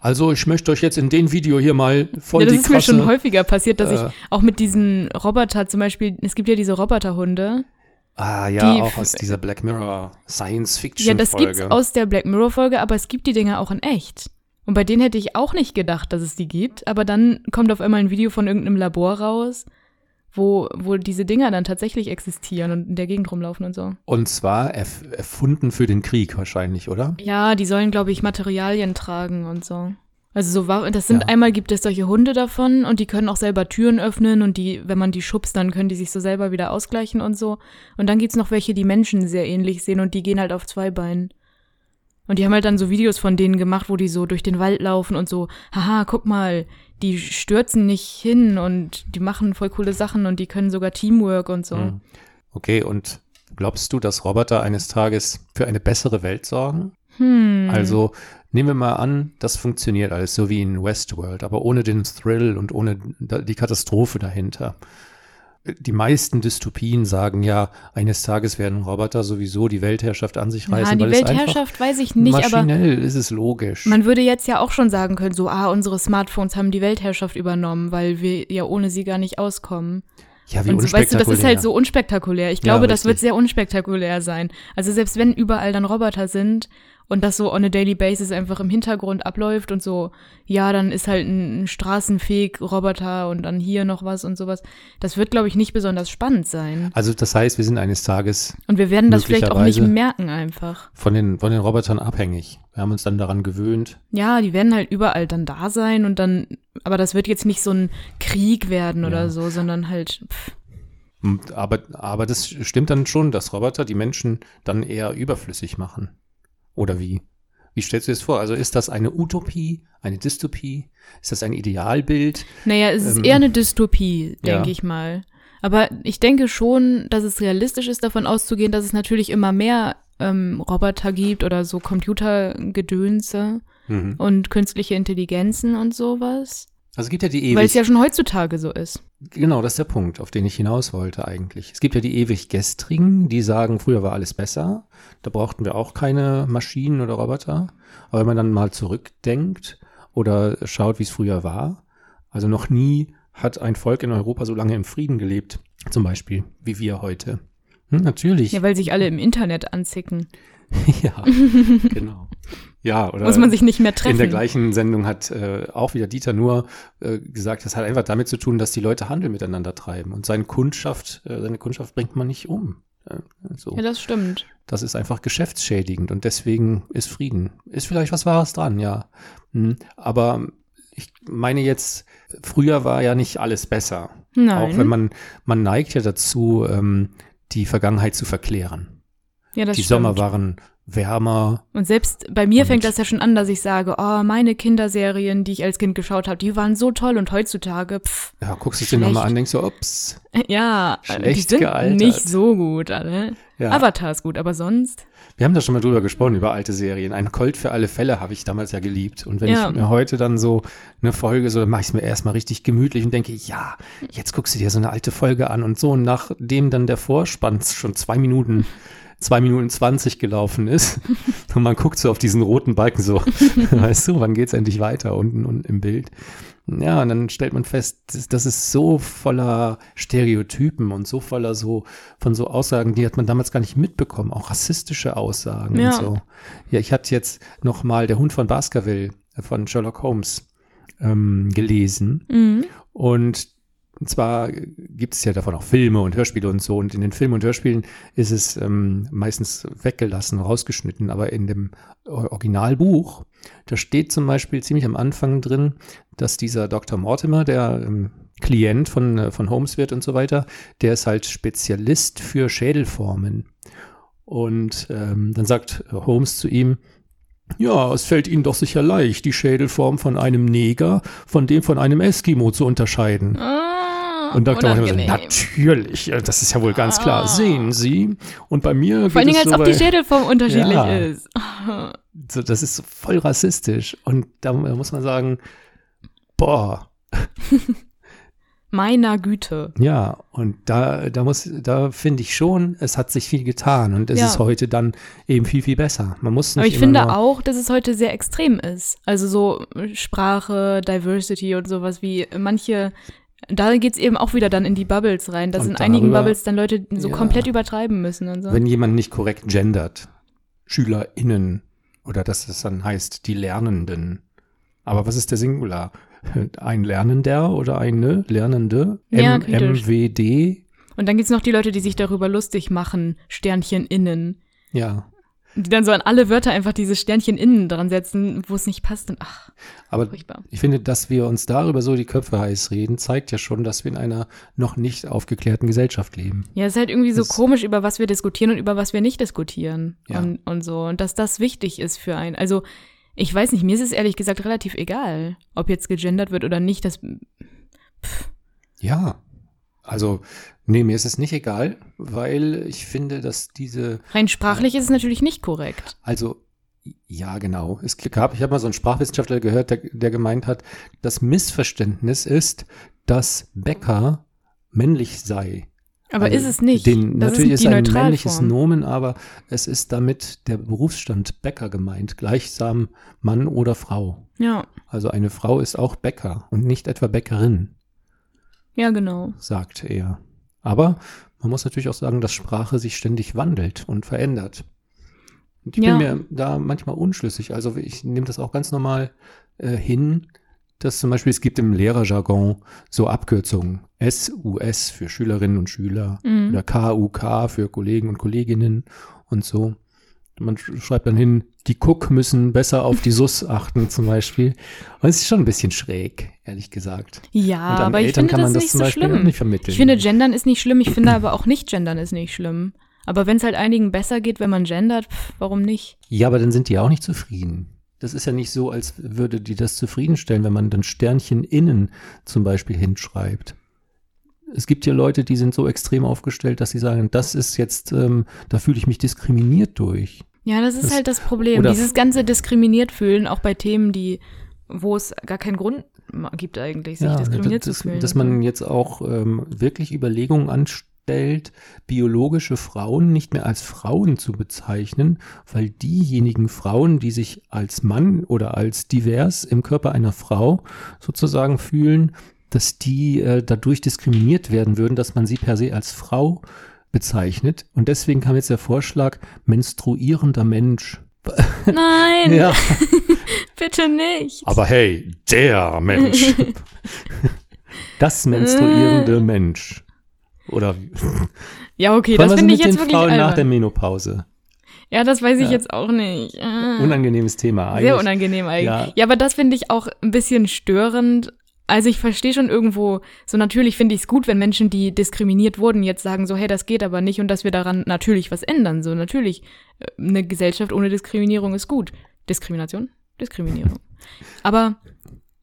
Also ich möchte euch jetzt in dem Video hier mal voll ja, das die ist mir krasse, schon häufiger passiert, dass äh, ich auch mit diesen Roboter zum Beispiel, es gibt ja diese Roboterhunde. Ah ja, die auch aus dieser Black Mirror Science Fiction Ja, das Folge. gibt's aus der Black Mirror Folge, aber es gibt die Dinger auch in echt. Und bei denen hätte ich auch nicht gedacht, dass es die gibt, aber dann kommt auf einmal ein Video von irgendeinem Labor raus, wo, wo diese Dinger dann tatsächlich existieren und in der Gegend rumlaufen und so. Und zwar erf erfunden für den Krieg wahrscheinlich, oder? Ja, die sollen, glaube ich, Materialien tragen und so. Also so war, das sind Ja. einmal gibt es solche Hunde davon und die können auch selber Türen öffnen und die, wenn man die schubst, dann können die sich so selber wieder ausgleichen und so. Und dann gibt's noch welche, die Menschen sehr ähnlich sehen und die gehen halt auf zwei Beinen. Und die haben halt dann so Videos von denen gemacht, wo die so durch den Wald laufen und so, haha, guck mal, die stürzen nicht hin und die machen voll coole Sachen und die können sogar Teamwork und so. Hm. Okay, und glaubst du, dass Roboter eines Tages für eine bessere Welt sorgen? Hm. Also nehmen wir mal an, das funktioniert alles so wie in Westworld, aber ohne den Thrill und ohne die Katastrophe dahinter. Die meisten Dystopien sagen ja, eines Tages werden Roboter sowieso die Weltherrschaft an sich ja, reißen, die weil es Weltherrschaft weiß ich nicht, aber maschinell ist es logisch. Man würde jetzt ja auch schon sagen können, so, ah, unsere Smartphones haben die Weltherrschaft übernommen, weil wir ja ohne sie gar nicht auskommen. ja, wie Und so, weißt du, das ist unspektakulär. halt so unspektakulär. Ich Ja, glaube, das richtig. wird sehr unspektakulär sein. Also selbst wenn überall dann Roboter sind und das so on a daily basis einfach im Hintergrund abläuft und so, ja, dann ist halt ein, ein Straßenfeg-Roboter und dann hier noch was und sowas. Das wird, glaube ich, nicht besonders spannend sein. Also das heißt, wir sind eines Tages Und wir werden das vielleicht auch nicht merken einfach. von den, von den Robotern abhängig. Wir haben uns dann daran gewöhnt. Ja, die werden halt überall dann da sein und dann, aber das wird jetzt nicht so ein Krieg werden Ja. oder so, sondern halt, pff, Aber, aber das stimmt dann schon, dass Roboter die Menschen dann eher überflüssig machen. Oder wie? Wie stellst du dir das vor? Also ist das eine Utopie, eine Dystopie? Ist das ein Idealbild? naja, es ist Ähm, eher eine Dystopie, denke ja. ich mal. Aber ich denke schon, dass es realistisch ist, davon auszugehen, dass es natürlich immer mehr ähm, Roboter gibt oder so Computergedönse Mhm. und künstliche Intelligenzen und sowas. Also es gibt ja die Weil es ewig, ja schon heutzutage so ist. genau, das ist der Punkt, auf den ich hinaus wollte eigentlich. Es gibt ja die ewig Gestrigen, die sagen, früher war alles besser. Da brauchten wir auch keine Maschinen oder Roboter. Aber wenn man dann mal zurückdenkt oder schaut, wie es früher war, also noch nie hat ein Volk in Europa so lange im Frieden gelebt, zum Beispiel, wie wir heute. Hm, natürlich. Ja, weil sich alle im Internet anzicken. Ja, genau. Ja, oder Muss man sich nicht mehr in treffen. der gleichen Sendung hat äh, auch wieder Dieter nur äh, gesagt, das hat einfach damit zu tun, dass die Leute Handel miteinander treiben und seine Kundschaft, äh, seine Kundschaft bringt man nicht um. So. ja, das stimmt. Das ist einfach geschäftsschädigend und deswegen ist Frieden. Ist vielleicht was Wahres dran, ja. Hm, aber ich meine jetzt, früher war ja nicht alles besser. Nein. Auch wenn man, man neigt ja dazu, ähm, die Vergangenheit zu verklären. Ja, das Die stimmt. Sommer waren wärmer. Und selbst bei mir Und- fängt das ja schon an, dass ich sage, oh, meine Kinderserien, die ich als Kind geschaut habe, die waren so toll und heutzutage, pff, Ja, guckst du es dir nochmal an, denkst du, ups. ja, die Schlecht sind gealtert. nicht so gut alle. Ja. Avatar ist gut, aber sonst, Wir haben da schon mal drüber gesprochen, über alte Serien. Ein Colt für alle Fälle habe ich damals ja geliebt. Und wenn Ja. ich mir heute dann so eine Folge, so, dann mache ich es mir erstmal richtig gemütlich und denke, ja, jetzt guckst du dir so eine alte Folge an und so. Und nachdem dann der Vorspann schon zwei Minuten, zwei Minuten zwanzig gelaufen ist und man guckt so auf diesen roten Balken so, weißt du, wann geht's endlich weiter unten und im Bild? Ja, und dann stellt man fest, das, das ist so voller Stereotypen und so voller so von so Aussagen, die hat man damals gar nicht mitbekommen, auch rassistische Aussagen Ja. und so. Ja, ich hatte jetzt noch mal der Hund von Baskerville von Sherlock Holmes ähm, gelesen mhm. und zwar gibt es ja davon auch Filme und Hörspiele und so. Und in den Filmen und Hörspielen ist es ähm, meistens weggelassen, rausgeschnitten. Aber in dem Originalbuch, da steht zum Beispiel ziemlich am Anfang drin, dass dieser Dr. Mortimer, der ähm, Klient von, äh, von Holmes wird und so weiter, der ist halt Spezialist für Schädelformen. Und ähm, dann sagt Holmes zu ihm, ja, es fällt Ihnen doch sicher leicht, die Schädelform von einem Neger von dem von einem Eskimo zu unterscheiden. Ah, Und Dr. Mortimer so, unangenehm. natürlich, äh, das ist ja wohl ganz klar. Ah. Sehen Sie. Und bei mir Vor allen Dingen, als so ob die Schädelform unterschiedlich Ja. ist. so, das ist voll rassistisch. Und da muss man sagen, boah, Meiner Güte. ja, und da, da muss, da finde ich schon, es hat sich viel getan und es Ja. ist heute dann eben viel, viel besser. Man muss nicht Aber ich finde auch, dass es heute sehr extrem ist. Also so Sprache, Diversity und sowas wie manche, da geht's eben auch wieder dann in die Bubbles rein, dass Und in einigen darüber- Bubbles dann Leute so Ja. komplett übertreiben müssen und so. wenn jemand nicht korrekt gendert, SchülerInnen, oder dass es dann heißt, die Lernenden. Aber was ist der Singular? Ein Lernender oder eine Lernende? Ja, M. MWD? Und dann gibt's noch die Leute, die sich darüber lustig machen, Sternchen innen. Ja. Die dann so an alle Wörter einfach dieses Sternchen innen dran setzen, wo es nicht passt. Und ach, Aber furchtbar. ich finde, dass wir uns darüber so die Köpfe heiß reden, zeigt ja schon, dass wir in einer noch nicht aufgeklärten Gesellschaft leben. Ja, es ist halt irgendwie so Das- komisch, über was wir diskutieren und über was wir nicht diskutieren. Ja. Und, und so. Und dass das wichtig ist für einen. Also, ich weiß nicht, mir ist es ehrlich gesagt relativ egal, ob jetzt gegendert wird oder nicht. Das, Ja. Also, nee, mir ist es nicht egal, weil ich finde, dass diese rein sprachlich ist es natürlich nicht korrekt. Also, ja, genau. Es gab, ich habe mal so einen Sprachwissenschaftler gehört, der, der gemeint hat, das Missverständnis ist, dass Bäcker männlich sei. Aber Also ist es nicht. Den, natürlich ist ein männliches Neutralform. Nomen, aber es ist damit der Berufsstand Bäcker gemeint, gleichsam Mann oder Frau. Ja, Also eine Frau ist auch Bäcker und nicht etwa Bäckerin, ja, genau. sagt er. Aber man muss natürlich auch sagen, dass Sprache sich ständig wandelt und verändert. Und ich Ja. bin mir da manchmal unschlüssig. Also ich nehme das auch ganz normal äh, hin, dass zum Beispiel es gibt im Lehrerjargon so Abkürzungen. SUS für Schülerinnen und Schüler Mhm. oder KUK für Kollegen und Kolleginnen und so. Man sch- schreibt dann hin, die Cook müssen besser auf die SUS achten zum Beispiel. Und es ist schon ein bisschen schräg, ehrlich gesagt. Ja, aber ich Eltern finde kann man das nicht zum so Beispiel schlimm. nicht vermitteln. Ich finde, gendern ist nicht schlimm. Ich finde aber auch nicht gendern ist nicht schlimm. Aber wenn es halt einigen besser geht, wenn man gendert, pff, warum nicht? Ja, aber dann sind die auch nicht zufrieden. Das ist ja nicht so, als würde die das zufriedenstellen, wenn man dann Sternchen innen zum Beispiel hinschreibt. Es gibt ja Leute, die sind so extrem aufgestellt, dass sie sagen, das ist jetzt, ähm, da fühle ich mich diskriminiert durch. Ja, das ist Das- halt das Problem. Dieses ganze diskriminiert fühlen, auch bei Themen, die, wo es gar keinen Grund gibt eigentlich, sich diskriminiert dass, zu fühlen. dass man jetzt auch ähm, wirklich Überlegungen anstellt, biologische Frauen nicht mehr als Frauen zu bezeichnen, weil diejenigen Frauen, die sich als Mann oder als divers im Körper einer Frau sozusagen fühlen, dass die äh, dadurch diskriminiert werden würden, dass man sie per se als Frau bezeichnet. Und deswegen kam jetzt der Vorschlag, menstruierender Mensch. Nein, Ja, bitte nicht. aber hey, der Mensch. Das menstruierende. Mensch. Oder Ja, okay, das was finde mit ich jetzt den wirklich Frauen nach der. Menopause? Ja, das weiß ich Ja. jetzt auch nicht. Ah. Unangenehmes Thema. Sehr Eigentlich- unangenehm eigentlich. ja. Ja, aber das finde ich auch ein bisschen störend also ich verstehe schon irgendwo, so natürlich finde ich es gut, wenn Menschen, die diskriminiert wurden, jetzt sagen so, hey, das geht aber nicht und dass wir daran natürlich was ändern. So natürlich, äh, eine Gesellschaft ohne Diskriminierung ist gut. Diskrimination? Diskriminierung. Aber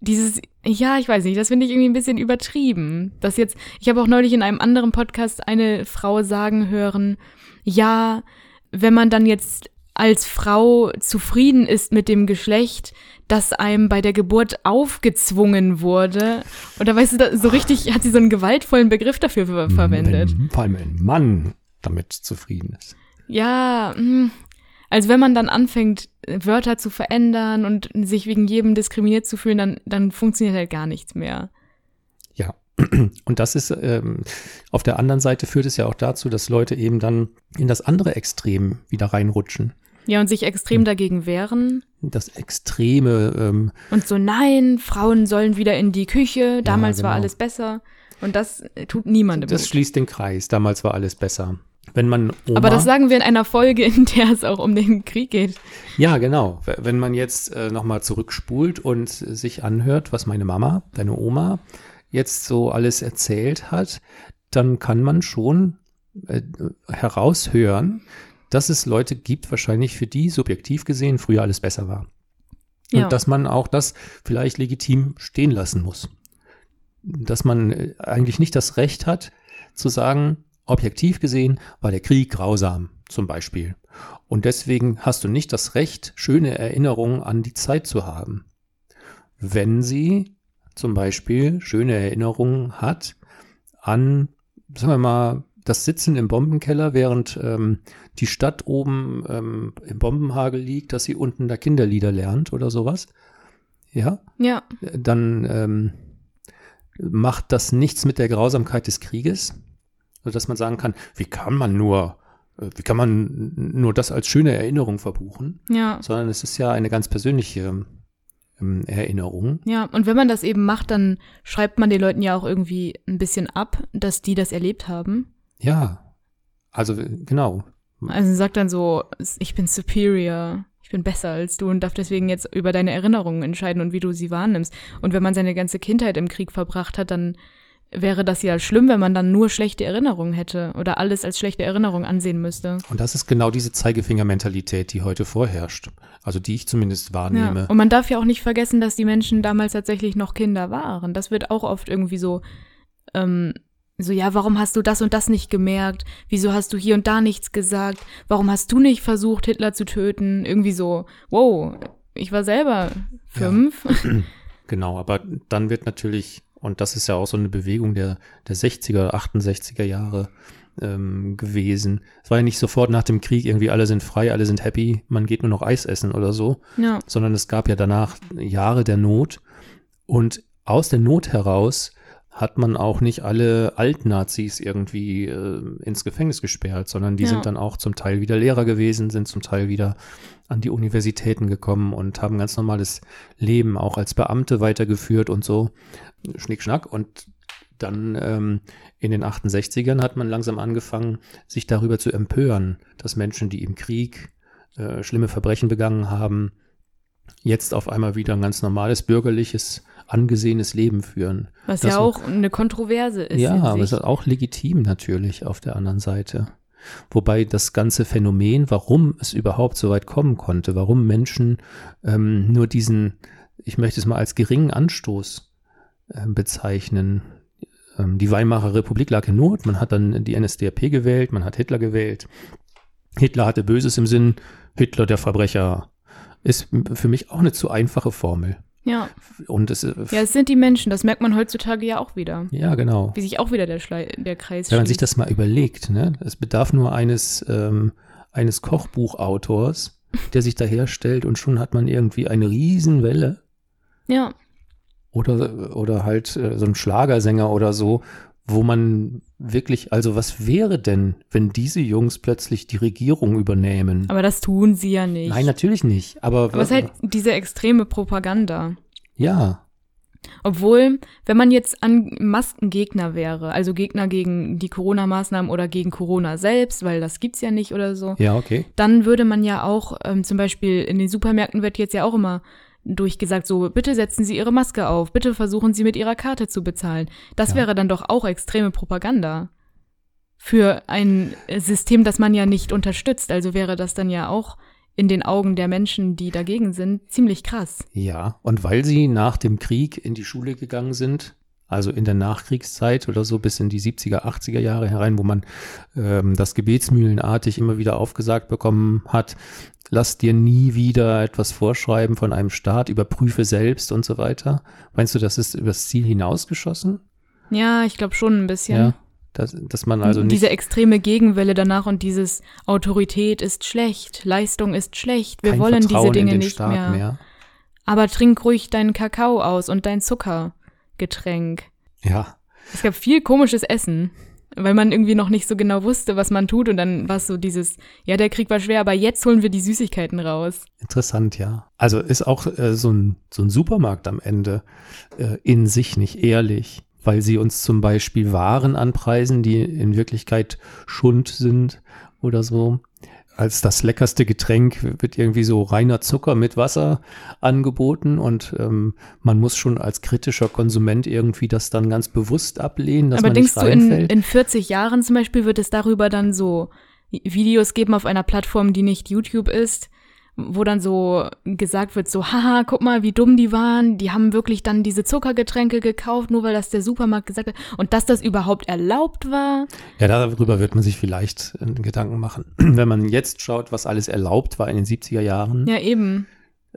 dieses, ja, ich weiß nicht, das finde ich irgendwie ein bisschen übertrieben. Das jetzt, ich habe auch neulich in einem anderen Podcast eine Frau sagen hören, ja, wenn man dann jetzt als Frau zufrieden ist mit dem Geschlecht, das einem bei der Geburt aufgezwungen wurde. Oder weißt du, da, so richtig hat sie so einen gewaltvollen Begriff dafür ver verwendet. Wenn, vor allem ein Mann damit zufrieden ist. Ja, hm. also wenn man dann anfängt, Wörter zu verändern und sich wegen jedem diskriminiert zu fühlen, dann, dann funktioniert halt gar nichts mehr. Ja. Und das ist, ähm, auf der anderen Seite führt es ja auch dazu, dass Leute eben dann in das andere Extrem wieder reinrutschen. Ja, und sich extrem Hm. dagegen wehren. Das Extreme, ähm, Und so, nein, Frauen sollen wieder in die Küche, damals war genau. alles besser. Und das äh, tut niemandem das gut. schließt den Kreis. Damals war alles besser. Wenn man Oma, Aber das sagen wir in einer Folge, in der es auch um den Krieg geht. Ja, genau. Wenn man jetzt äh, nochmal zurückspult und sich anhört, was meine Mama, deine Oma, jetzt so alles erzählt hat, dann kann man schon äh, heraushören, dass es Leute gibt, wahrscheinlich für die subjektiv gesehen früher alles besser war. Ja. Und dass man auch das vielleicht legitim stehen lassen muss. Dass man äh, eigentlich nicht das Recht hat, zu sagen, objektiv gesehen war der Krieg grausam, zum Beispiel. Und deswegen hast du nicht das Recht, schöne Erinnerungen an die Zeit zu haben. Wenn sie zum Beispiel schöne Erinnerungen hat an, sagen wir mal, das Sitzen im Bombenkeller, während ähm, die Stadt oben ähm, im Bombenhagel liegt, dass sie unten da Kinderlieder lernt oder sowas. Ja, Ja, dann ähm, macht das nichts mit der Grausamkeit des Krieges, sodass man sagen kann, wie kann man nur, äh, wie kann man nur das als schöne Erinnerung verbuchen, ja, sondern es ist ja eine ganz persönliche ähm, Erinnerung. ja. Und wenn man das eben macht, dann schreibt man den Leuten ja auch irgendwie ein bisschen ab, dass die das erlebt haben. Ja, also äh, genau. Also sagt dann so, ich bin superior, ich bin besser als du und darf deswegen jetzt über deine Erinnerungen entscheiden und wie du sie wahrnimmst. Und wenn man seine ganze Kindheit im Krieg verbracht hat, dann wäre das ja schlimm, wenn man dann nur schlechte Erinnerungen hätte oder alles als schlechte Erinnerung ansehen müsste. Und das ist genau diese Zeigefingermentalität, die heute vorherrscht. Also die ich zumindest wahrnehme. Ja. Und man darf ja auch nicht vergessen, dass die Menschen damals tatsächlich noch Kinder waren. Das wird auch oft irgendwie so, ähm, so, ja, warum hast du das und das nicht gemerkt? Wieso hast du hier und da nichts gesagt? Warum hast du nicht versucht, Hitler zu töten? Irgendwie so, wow, ich war selber fünf. Genau, aber dann wird natürlich, und das ist ja auch so eine Bewegung der, der 60er, 68er Jahre ähm, gewesen. Es war ja nicht sofort nach dem Krieg irgendwie alle sind frei, alle sind happy, man geht nur noch Eis essen oder so, Ja, sondern es gab ja danach Jahre der Not und aus der Not heraus hat man auch nicht alle Altnazis irgendwie äh, ins Gefängnis gesperrt, sondern die Ja. sind dann auch zum Teil wieder Lehrer gewesen, sind zum Teil wieder an die Universitäten gekommen und haben ganz normales Leben auch als Beamte weitergeführt und so. Schnick, schnack. Und dann ähm, in den 68ern hat man langsam angefangen, sich darüber zu empören, dass Menschen, die im Krieg äh, schlimme Verbrechen begangen haben, jetzt auf einmal wieder ein ganz normales, bürgerliches, angesehenes Leben führen. was Das- ja auch eine Kontroverse ist. ja, aber es ist auch legitim natürlich auf der anderen Seite. Wobei das ganze Phänomen, warum es überhaupt so weit kommen konnte, warum Menschen ähm, nur diesen, ich möchte es mal als geringen Anstoß äh, bezeichnen. Ähm, die Weimarer Republik lag in Not, man hat dann die NSDAP gewählt, man hat Hitler gewählt. Hitler hatte Böses im Sinn, Hitler der Verbrecher. Ist für mich auch eine zu einfache Formel. Ja. Und es, äh, ja, es sind die Menschen, das merkt man heutzutage ja auch wieder. ja, genau. Wie sich auch wieder der, Schlei der Kreis Wenn man sich schließt. das mal überlegt, ne? es bedarf nur eines, ähm, eines Kochbuchautors, der sich daherstellt und schon hat man irgendwie eine Riesenwelle Ja, oder, oder halt äh, so ein Schlagersänger oder so, wo man wirklich, also was wäre denn, wenn diese Jungs plötzlich die Regierung übernehmen? aber das tun sie ja nicht. Nein, natürlich nicht, aber, aber es ist halt diese extreme Propaganda. ja, Obwohl, wenn man jetzt an Maskengegner wäre, also Gegner gegen die Corona-Maßnahmen oder gegen Corona selbst, weil das gibt's ja nicht oder so, ja, okay. dann würde man ja auch, ähm, zum Beispiel in den Supermärkten wird jetzt ja auch immer durchgesagt, so, bitte setzen Sie Ihre Maske auf, bitte versuchen Sie mit Ihrer Karte zu bezahlen. Das Ja. wäre dann doch auch extreme Propaganda. Für ein äh, System, das man ja nicht unterstützt. Also wäre das dann ja auch in den Augen der Menschen, die dagegen sind, ziemlich krass. Ja, und weil sie nach dem Krieg in die Schule gegangen sind, also in der Nachkriegszeit oder so bis in die 70er, 80er Jahre herein, wo man ähm, das gebetsmühlenartig immer wieder aufgesagt bekommen hat, lass dir nie wieder etwas vorschreiben von einem Staat, überprüfe selbst und so weiter. Meinst du, das ist übers Ziel hinausgeschossen? Ja, ich glaube schon ein bisschen. Ja. Dass, dass man also nicht. Diese extreme Gegenwelle danach und dieses Autorität ist schlecht, Leistung ist schlecht, wir wollen Vertrauen diese Dinge in den nicht Staat mehr. mehr. Aber trink ruhig deinen Kakao aus und dein Zuckergetränk. Ja. Es gab viel komisches Essen, weil man irgendwie noch nicht so genau wusste, was man tut und dann war es so dieses, ja, der Krieg war schwer, aber jetzt holen wir die Süßigkeiten raus. Interessant, ja. Also ist auch äh, so, ein, so ein Supermarkt am Ende äh, in sich nicht ehrlich, weil sie uns zum Beispiel Waren anpreisen, die in Wirklichkeit Schund sind oder so. Als das leckerste Getränk wird irgendwie so reiner Zucker mit Wasser angeboten und ähm, man muss schon als kritischer Konsument irgendwie das dann ganz bewusst ablehnen, dass aber man denkst nicht du, in, reinfällt. in 40 Jahren zum Beispiel wird es darüber dann so Videos geben auf einer Plattform, die nicht YouTube ist, wo dann so gesagt wird, so, haha, guck mal, wie dumm die waren, die haben wirklich dann diese Zuckergetränke gekauft, nur weil das der Supermarkt gesagt hat und dass das überhaupt erlaubt war. Ja, darüber wird man sich vielleicht äh, Gedanken machen. Wenn man jetzt schaut, was alles erlaubt war in den 70er Jahren. Ja, eben.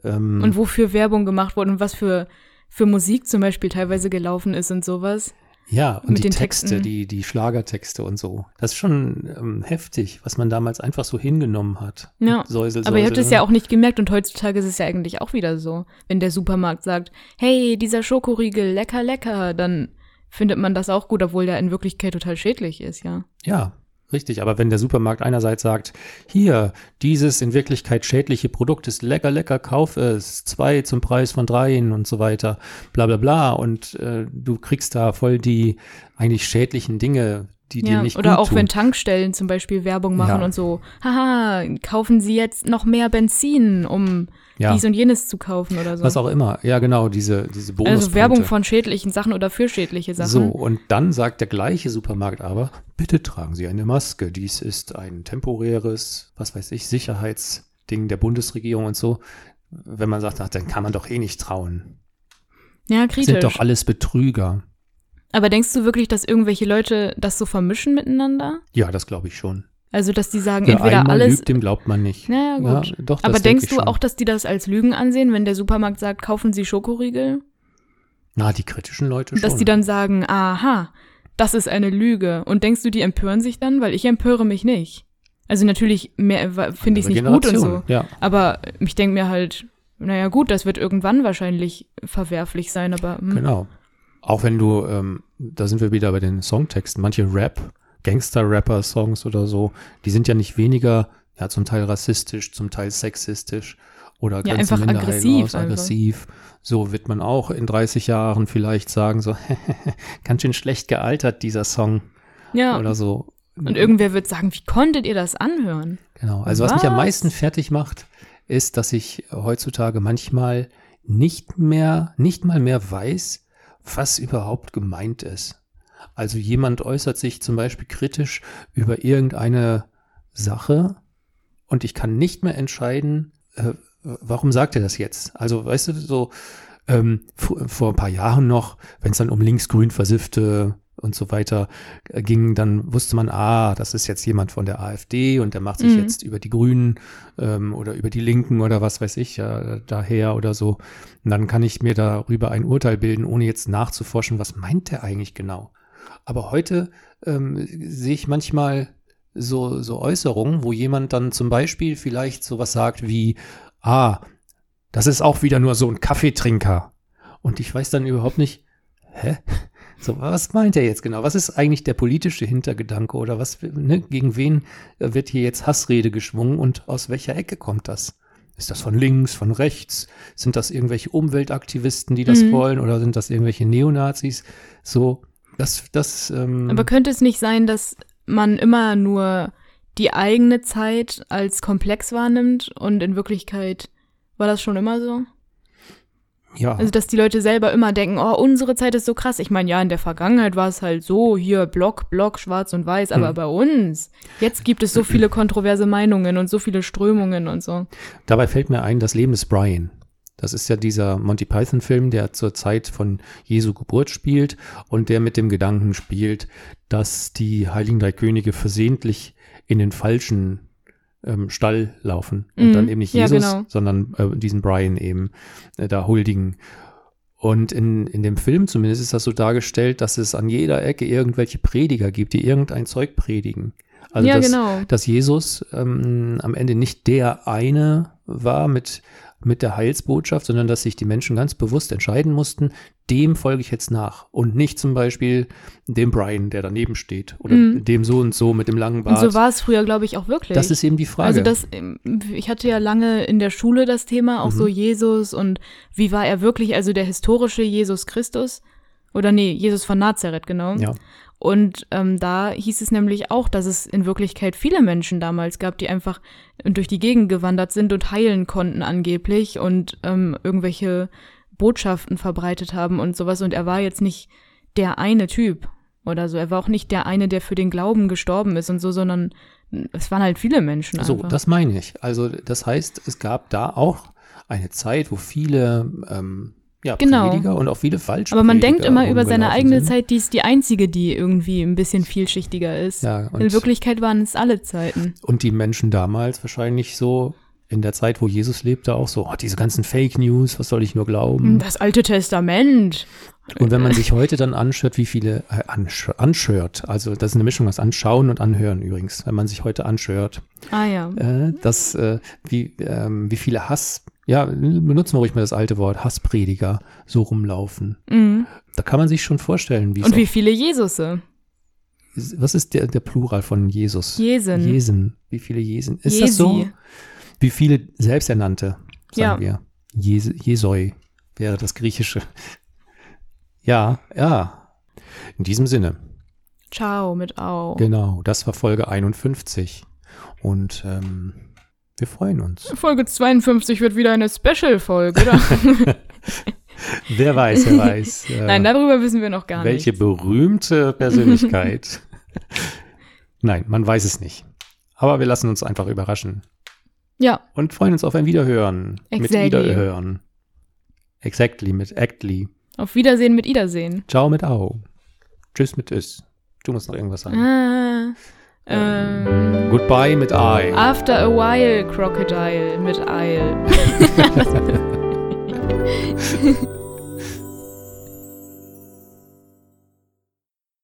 Ähm, Und wofür Werbung gemacht wurde und was für, für Musik zum Beispiel teilweise gelaufen ist und sowas. Ja, und die Texte, Texten. die, die Schlagertexte und so. Das ist schon ähm, heftig, was man damals einfach so hingenommen hat. Ja, Säusel, Aber ihr habt Säusel. es ja auch nicht gemerkt und heutzutage ist es ja eigentlich auch wieder so. Wenn der Supermarkt sagt, hey, dieser Schokoriegel, lecker, lecker, dann findet man das auch gut, obwohl der in Wirklichkeit total schädlich ist, ja. Ja, richtig. Aber wenn der Supermarkt einerseits sagt, hier, dieses in Wirklichkeit schädliche Produkt ist lecker, lecker, kauf es, zwei zum Preis von dreien und so weiter, bla bla bla. Und äh, du kriegst da voll die eigentlich schädlichen Dinge, die dir ja nicht oder auch tun. wenn Tankstellen zum Beispiel Werbung machen Ja. und so, haha, kaufen Sie jetzt noch mehr Benzin, um ja, dies und jenes zu kaufen oder so. was auch immer. Ja, genau, diese, diese Bonuspunkte. also Werbung von schädlichen Sachen oder für schädliche Sachen. So, und dann sagt der gleiche Supermarkt aber, bitte tragen Sie eine Maske. Dies ist ein temporäres, was weiß ich, Sicherheitsding der Bundesregierung und so. Wenn man sagt, ach, dann kann man doch eh nicht trauen. Ja, Das sind kritisch. doch alles Betrüger. Aber denkst du wirklich, dass irgendwelche Leute das so vermischen miteinander? Ja, das glaube ich schon. Also, dass die sagen, Wer entweder alles. lügt, dem glaubt man nicht. Naja, gut. Ja, doch, Aber denk denkst du schon. auch, dass die das als Lügen ansehen, wenn der Supermarkt sagt, kaufen Sie Schokoriegel? Na, die kritischen Leute schon. Dass die dann sagen, aha, das ist eine Lüge. Und denkst du, die empören sich dann? Weil ich empöre mich nicht. Also natürlich mehr- wa- finde ich es nicht Andere gut und so. Generation, Ja, Aber ich denke mir halt, naja gut, das wird irgendwann wahrscheinlich verwerflich sein, aber hm. genau. Auch wenn du, ähm, da sind wir wieder bei den Songtexten, manche Rap, Gangster-Rapper-Songs oder so, die sind ja nicht weniger, ja, zum Teil rassistisch, zum Teil sexistisch oder Ja, grenzen einfach aggressiv einfach. aggressiv. So wird man auch in 30 Jahren vielleicht sagen, so, ganz schön schlecht gealtert, dieser Song ja. oder so. Und irgendwer wird sagen, wie konntet ihr das anhören? Genau. Also was, mich am Was? meisten fertig macht, ist, dass ich heutzutage manchmal nicht mehr, nicht mal mehr weiß, was überhaupt gemeint ist. Also jemand äußert sich zum Beispiel kritisch über irgendeine Sache und ich kann nicht mehr entscheiden, äh, warum sagt er das jetzt? Also weißt du, so ähm, vor, vor ein paar Jahren noch, wenn es dann um linksgrün versiffte und so weiter äh, ging, dann wusste man, ah, das ist jetzt jemand von der AfD und der macht sich Mhm. jetzt über die Grünen ähm, oder über die Linken oder was weiß ich, ja, daher oder so. Und dann kann ich mir darüber ein Urteil bilden, ohne jetzt nachzuforschen, was meint der eigentlich genau. Aber heute ähm, sehe ich manchmal so, so Äußerungen, wo jemand dann zum Beispiel vielleicht sowas sagt wie, ah, das ist auch wieder nur so ein Kaffeetrinker. Und ich weiß dann überhaupt nicht, hä? So, was meint er jetzt genau? Was ist eigentlich der politische Hintergedanke oder was, ne, gegen wen wird hier jetzt Hassrede geschwungen und aus welcher Ecke kommt das? Ist das von links, von rechts? Sind das irgendwelche Umweltaktivisten, die das Mhm. wollen oder sind das irgendwelche Neonazis? So, das, das, ähm, Aber könnte es nicht sein, dass man immer nur die eigene Zeit als komplex wahrnimmt und in Wirklichkeit war das schon immer so? Ja, Also, dass die Leute selber immer denken, oh, unsere Zeit ist so krass. Ich meine, ja, in der Vergangenheit war es halt so, hier Block, Block, schwarz und weiß, aber Hm. bei uns, jetzt gibt es so viele kontroverse Meinungen und so viele Strömungen und so. dabei fällt mir ein, das Leben des Brian. Das ist ja dieser Monty Python-Film, der zur Zeit von Jesu Geburt spielt und der mit dem Gedanken spielt, dass die Heiligen Drei Könige versehentlich in den falschen ähm, Stall laufen und Mhm. dann eben nicht Ja, Jesus, genau. sondern äh, diesen Brian eben äh, da huldigen. Und in, in dem Film zumindest ist das so dargestellt, dass es an jeder Ecke irgendwelche Prediger gibt, die irgendein Zeug predigen. Also ja, dass, genau. dass Jesus ähm, am Ende nicht der eine war mit, mit der Heilsbotschaft, sondern dass sich die Menschen ganz bewusst entscheiden mussten, dem folge ich jetzt nach und nicht zum Beispiel dem Brian, der daneben steht oder Mhm. dem so und so mit dem langen Und Bart. so war es früher, glaube ich, auch wirklich. das ist eben die Frage. Also das, ähm, ich hatte ja lange in der Schule das Thema, auch Mhm. so Jesus und wie war er wirklich, also der historische Jesus Christus oder nee, Jesus von Nazareth, genau. ja. Und ähm, da hieß es nämlich auch, dass es in Wirklichkeit viele Menschen damals gab, die einfach durch die Gegend gewandert sind und heilen konnten angeblich und ähm, irgendwelche Botschaften verbreitet haben und sowas. Und er war jetzt nicht der eine Typ oder so. Er war auch nicht der eine, der für den Glauben gestorben ist und so, sondern es waren halt viele Menschen So, einfach. das meine ich. Also das heißt, es gab da auch eine Zeit, wo viele ähm, ja, Genau. Prediger und auch viele falsche Aber man denkt Prediger immer über seine eigene sind. Zeit, die ist die einzige, die irgendwie ein bisschen vielschichtiger ist. Ja, In Wirklichkeit waren es alle Zeiten. und die Menschen damals wahrscheinlich so in der Zeit, wo Jesus lebte, auch so, oh, diese ganzen Fake News, was soll ich nur glauben? Das Alte Testament. Und wenn man sich heute dann anschaut, wie viele äh, ansch anschört, also das ist eine Mischung aus Anschauen und Anhören übrigens, wenn man sich heute anschört, Ah ja. äh, dass äh, wie, ähm, wie viele Hass, ja, benutzen wir ruhig mal das alte Wort, Hassprediger so rumlaufen. Mhm. Da kann man sich schon vorstellen, wie Und wie viele Jesusse? was ist der, der Plural von Jesus? Jesen. Jesen. Wie viele Jesen? Ist das so? Wie viele Selbsternannte, sagen Ja. wir. Jes Jesoi wäre das Griechische. Ja, ja. In diesem Sinne. Ciao mit Au. Genau, das war Folge 51. Und ähm, wir freuen uns. Folge 52 wird wieder eine Special-Folge, oder? Wer weiß, wer weiß. Äh, Nein, darüber wissen wir noch gar welche nicht. berühmte Persönlichkeit. Nein, man weiß es nicht. Aber wir lassen uns einfach überraschen. Ja, Und freuen uns auf ein Wiederhören. Mit Exactly. Wiederhören. Exactly, mit Actly. auf Wiedersehen mit Wiedersehen. Ciao mit Au. Tschüss mit Is. Du musst noch irgendwas sagen. Ah, ähm, Goodbye mit I. after a while, Crocodile mit Eil.